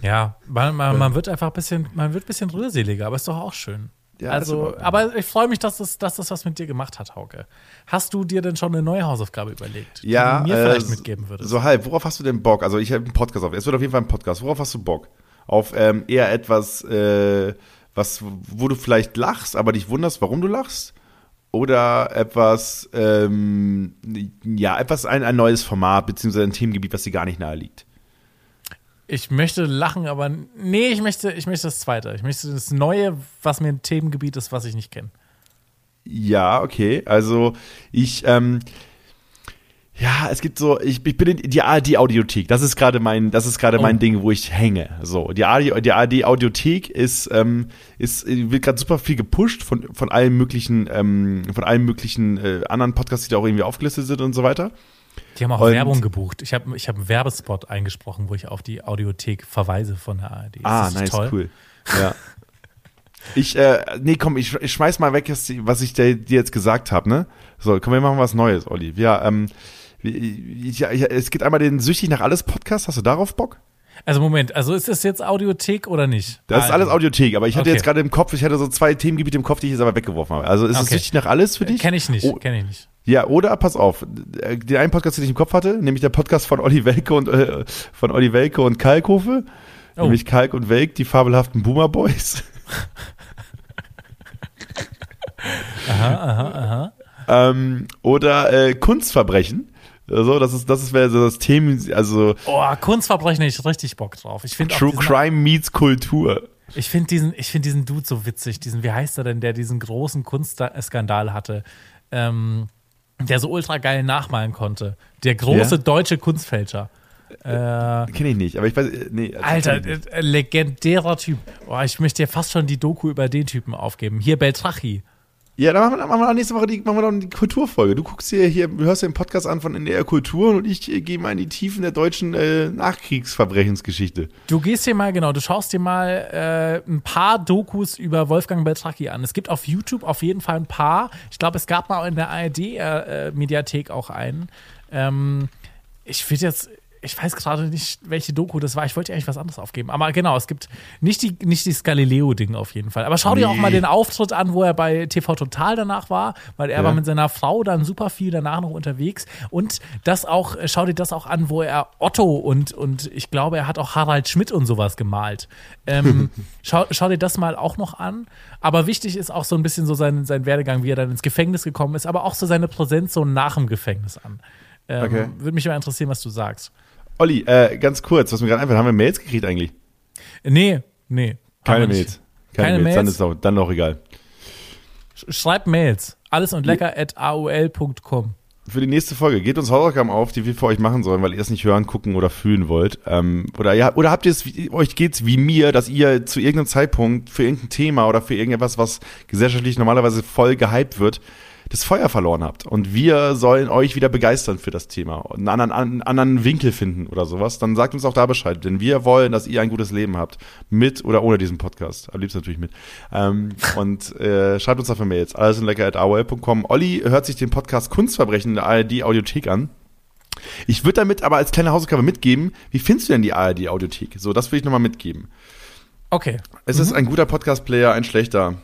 A: Ja, man, man, man wird einfach ein bisschen, man wird ein bisschen rührseliger, aber ist doch auch schön. Ja, also, aber ich freue mich, dass das, dass das was mit dir gemacht hat, Hauke. Hast du dir denn schon eine neue Hausaufgabe überlegt,
B: ja,
A: die du mir vielleicht äh, mitgeben würdest?
B: So halb, worauf hast du denn Bock? Also ich habe einen Podcast auf. Es wird auf jeden Fall ein Podcast. Worauf hast du Bock? Auf ähm, eher etwas, äh, was, wo du vielleicht lachst, aber dich wunderst, warum du lachst? Oder etwas, ähm, ja, etwas, ein, ein neues Format, beziehungsweise ein Themengebiet, was dir gar nicht nahe liegt?
A: Ich möchte lachen, aber nee, ich möchte, ich möchte das Zweite. Ich möchte das Neue, was mir ein Themengebiet ist, was ich nicht kenne.
B: Ja, okay. Also ich, ähm, ja, es gibt so, ich, ich bin in die ARD-Audiothek. Das ist gerade mein, das ist gerade oh. mein Ding, wo ich hänge. So, die ARD, die ARD-Audiothek ist, ähm, ist, wird gerade super viel gepusht von, von allen möglichen, ähm, von allen möglichen äh, anderen Podcasts, die da auch irgendwie aufgelistet sind und so weiter.
A: Die haben auch und Werbung gebucht. Ich habe ich hab einen Werbespot eingesprochen, wo ich auf die Audiothek verweise von der ARD. Ist
B: ah, nice, toll? cool. Ja. ich, äh, nee, komm, ich, ich schmeiß mal weg, was ich dir jetzt gesagt habe, ne? So, komm, wir machen was Neues, Olli. Ja, ähm, ich, ich, es gibt einmal den Süchtig nach alles Podcast. Hast du darauf Bock?
A: Also Moment, also ist das jetzt Audiothek oder nicht?
B: Das ist alles Audiothek, aber ich hatte okay. jetzt gerade im Kopf, ich hatte so zwei Themengebiete im Kopf, die ich jetzt aber weggeworfen habe. Also ist okay. es süchtig nach alles für dich?
A: Kenne ich nicht, oh. kenne ich nicht.
B: Ja, oder pass auf, den einen Podcast, den ich im Kopf hatte, nämlich der Podcast von Olli Welke und äh, von Olli Welke und Kalkhofe, oh. nämlich Kalk und Welk, die fabelhaften Boomer Boys. aha, aha, aha. Ähm, oder äh, Kunstverbrechen. So, das ist, das ist wäre so das Thema, also.
A: Oh, Kunstverbrechen ich richtig Bock drauf. Ich
B: True diesen, Crime meets Kultur.
A: Ich finde diesen, ich finde diesen Dude so witzig. Diesen, wie heißt er denn, der diesen großen Kunstskandal hatte? Ähm, der so ultra geil nachmalen konnte. Der große ja? deutsche Kunstfälscher.
B: Äh, Kenne ich nicht, aber ich weiß, äh, nee.
A: Alter, äh, legendärer Typ. Oh, ich möchte dir fast schon die Doku über den Typen aufgeben. Hier Beltrachi.
B: Ja, dann machen wir, machen wir nächste Woche die, machen wir dann die Kulturfolge. Du guckst dir hier, du hörst den Podcast an von NDR Kultur und ich äh, gehe mal in die Tiefen der deutschen äh, Nachkriegsverbrechensgeschichte.
A: Du gehst dir mal, genau, du schaust dir mal äh, ein paar Dokus über Wolfgang Beltracchi an. Es gibt auf YouTube auf jeden Fall ein paar. Ich glaube, es gab mal in der ARD-Mediathek äh, auch einen. Ähm, ich würde jetzt, ich weiß gerade nicht, welche Doku das war. Ich wollte eigentlich was anderes aufgeben. Aber genau, es gibt nicht, die, nicht dieses Galileo-Ding auf jeden Fall. Aber schau nee. dir auch mal den Auftritt an, wo er bei TV Total danach war, weil er ja. war mit seiner Frau dann super viel danach noch unterwegs. Und das auch, schau dir das auch an, wo er Otto und, und ich glaube, er hat auch Harald Schmidt und sowas gemalt. Ähm, schau, schau dir das mal auch noch an. Aber wichtig ist auch so ein bisschen so sein, sein Werdegang, wie er dann ins Gefängnis gekommen ist, aber auch so seine Präsenz so nach dem Gefängnis an. Ähm, okay. Würde mich mal interessieren, was du sagst.
B: Olli, äh, ganz kurz, was mir gerade einfach, haben wir Mails gekriegt eigentlich?
A: Nee, nee.
B: Keine Mails. Keine, Keine Mails, Mails, dann ist auch, dann auch egal.
A: Schreibt Mails. Alles und lecker at aol.com
B: für die nächste Folge. Gebt uns Hausaufgaben auf, die wir für euch machen sollen, weil ihr es nicht hören, gucken oder fühlen wollt. Ähm, oder, ja, oder habt ihr es, euch geht's wie mir, dass ihr zu irgendeinem Zeitpunkt für irgendein Thema oder für irgendetwas, was gesellschaftlich normalerweise voll gehypt wird, das Feuer verloren habt. Und wir sollen euch wieder begeistern für das Thema und einen anderen, einen anderen Winkel finden oder sowas. Dann sagt uns auch da Bescheid. Denn wir wollen, dass ihr ein gutes Leben habt. Mit oder ohne diesen Podcast. Am liebsten natürlich mit. Ähm, und äh, schreibt uns dafür Mails. Alles in lecker at AOL.com. Olli hört sich den Podcast Kunstverbrechen in der ARD-Audiothek an. Ich würde damit aber als kleine Hausaufgabe mitgeben, wie findest du denn die ARD-Audiothek? So, das will ich nochmal mitgeben.
A: Okay.
B: Es mhm. ist ein guter Podcast-Player, ein schlechter.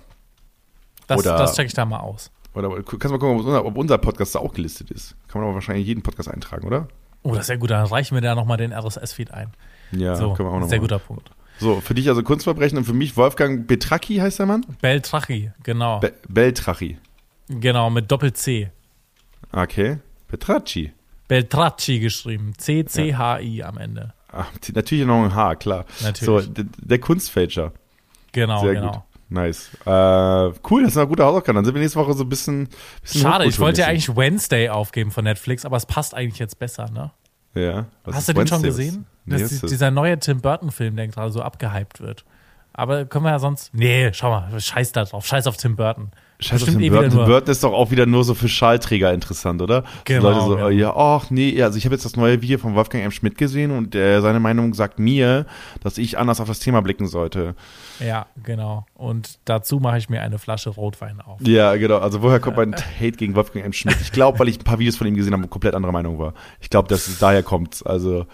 A: Das, Oder das check ich da mal aus.
B: Oder kannst du mal gucken, ob unser, ob unser, Podcast da auch gelistet ist. Kann man aber wahrscheinlich jeden Podcast eintragen, oder?
A: Oh, das ist ja gut. Dann reichen wir da nochmal den RSS-Feed ein.
B: Ja,
A: so, können wir auch noch Sehr guter Punkt.
B: So, für dich also Kunstverbrechen und für mich Wolfgang Betracchi heißt der Mann?
A: Beltrachi, genau.
B: Be Beltrachi.
A: Genau, mit Doppel-C.
B: Okay. Betracchi.
A: Beltracchi geschrieben. C-C-H-I ja. am Ende.
B: Ach, natürlich noch ein H, klar. Natürlich. So, der, der Kunstfälscher.
A: Genau, Sehr genau. Gut.
B: Nice. Äh, cool, das ist eine gute Hausaufgabe. Dann sind wir nächste Woche so ein bisschen. bisschen
A: Schade, ich wollte ja eigentlich Wednesday aufgeben von Netflix, aber es passt eigentlich jetzt besser, ne?
B: Ja.
A: Hast du den schon gesehen? Nee, das ist dieser neue Tim Burton-Film, der gerade so abgehypt wird. Aber können wir ja sonst. Nee, schau mal, scheiß da drauf. Scheiß auf Tim Burton.
B: Scheiß auf Tim eh Burton. Burton ist doch auch wieder nur so für Schallträger interessant, oder?
A: Genau.
B: Leute so,
A: genau.
B: ja, ach nee, also ich habe jetzt das neue Video von Wolfgang M. Schmidt gesehen und äh, seine Meinung sagt mir, dass ich anders auf das Thema blicken sollte.
A: Ja, genau. Und dazu mache ich mir eine Flasche Rotwein auf.
B: Ja, genau. Also woher kommt mein Hate gegen Wolfgang M. Schmidt? Ich glaube, weil ich ein paar Videos von ihm gesehen habe und komplett anderer Meinung war. Ich glaube, dass es daher kommt. Also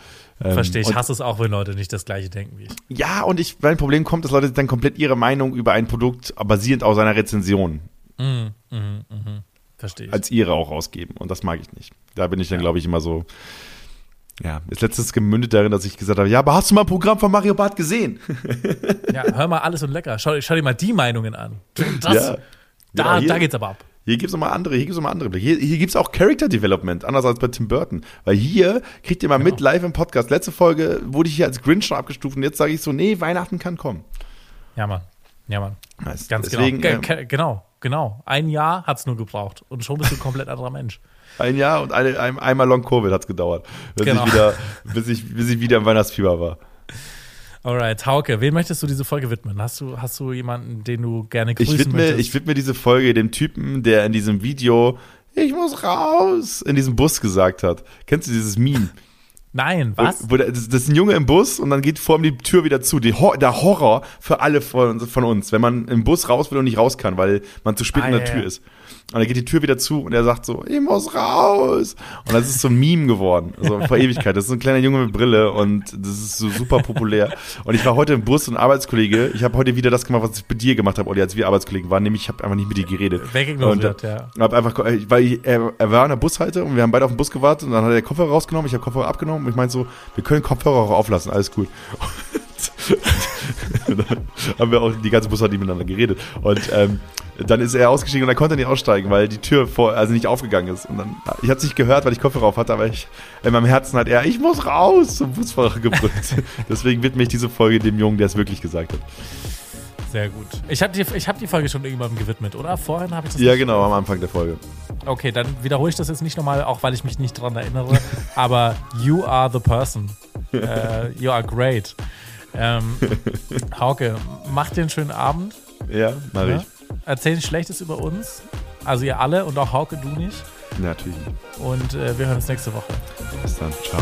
A: ähm, Verstehe, ich hasse es auch, wenn Leute nicht das gleiche denken wie ich.
B: Ja, und ich, mein Problem kommt, dass Leute dann komplett ihre Meinung über ein Produkt basierend auf seiner Rezension
A: mm, mm, mm, Verstehe ich.
B: als ihre auch rausgeben. Und das mag ich nicht. Da bin ich dann, ja. glaube ich, immer so. Ja, ist letztens gemündet darin, dass ich gesagt habe, ja, aber hast du mal ein Programm von Mario Barth gesehen?
A: ja, hör mal alles und lecker. Schau, schau dir mal die Meinungen an. Das, ja. Da, genau, da geht's aber ab.
B: Hier gibt es nochmal andere, hier gibt es nochmal andere Blicke. Hier, hier gibt es auch Character Development, anders als bei Tim Burton. Weil hier kriegt ihr mal genau. mit live im Podcast. Letzte Folge wurde ich hier als Grinch schon abgestuft und jetzt sage ich so, nee, Weihnachten kann kommen.
A: Ja, Mann. Ja, Mann. Nice. Ganz Deswegen, genau. Ähm, genau, genau. Ein Jahr hat es nur gebraucht und schon bist du ein komplett anderer Mensch.
B: Ein Jahr und eine, ein, einmal Long Covid hat es gedauert, bis, genau. ich wieder, bis, ich, bis ich wieder im Weihnachtsfieber war.
A: Alright, Hauke, wen möchtest du diese Folge widmen? Hast du, hast du jemanden, den du gerne grüßen
B: ich widme,
A: möchtest?
B: Ich widme diese Folge dem Typen, der in diesem Video, ich muss raus, in diesem Bus gesagt hat. Kennst du dieses Meme?
A: Nein, was?
B: Wo, wo das, ist ein Junge im Bus und dann geht vor ihm die Tür wieder zu. Die, der Horror für alle von, von, uns, wenn man im Bus raus will und nicht raus kann, weil man zu spät ah, in der ja, Tür ja. ist. Und dann geht die Tür wieder zu und er sagt so, ich muss raus. Und das ist so ein Meme geworden, so vor Ewigkeit. Das ist ein kleiner Junge mit Brille und das ist so super populär. Und ich war heute im Bus und ein Arbeitskollege, ich habe heute wieder das gemacht, was ich bei dir gemacht habe, Olli, als wir Arbeitskollegen waren, nämlich ich habe einfach nicht mit dir geredet.
A: Wegignoriert, ja.
B: Hab einfach, weil ich, er, er war an der Bushalte und wir haben beide auf den Bus gewartet und dann hat er den Kopfhörer rausgenommen, ich habe Kopfhörer abgenommen und ich meinte so, wir können Kopfhörer auch auflassen, alles gut. dann haben wir auch die ganze Busfahrt miteinander geredet. Und ähm, dann ist er ausgestiegen und er konnte nicht aussteigen, weil die Tür vor, also nicht aufgegangen ist. Und dann, ich habe es nicht gehört, weil ich Kopfhörer auf hatte, aber ich, in meinem Herzen hat er, ich muss raus, zum Busfahrer gebrüllt. Deswegen widme ich diese Folge dem Jungen, der es wirklich gesagt hat.
A: Sehr gut. Ich habe die, hab die Folge schon irgendwann gewidmet, oder? Vorhin habe ich das
B: Ja, genau, am Anfang der Folge.
A: Okay, dann wiederhole ich das jetzt nicht nochmal, auch weil ich mich nicht dran erinnere. aber you are the person. Uh, you are great. Ähm, Hauke, mach dir einen schönen Abend.
B: Ja, mach ja? ich.
A: Erzähl nicht Schlechtes über uns. Also ihr alle und auch Hauke, du nicht.
B: Natürlich.
A: Und äh, wir hören uns nächste Woche.
B: Bis dann. Ciao.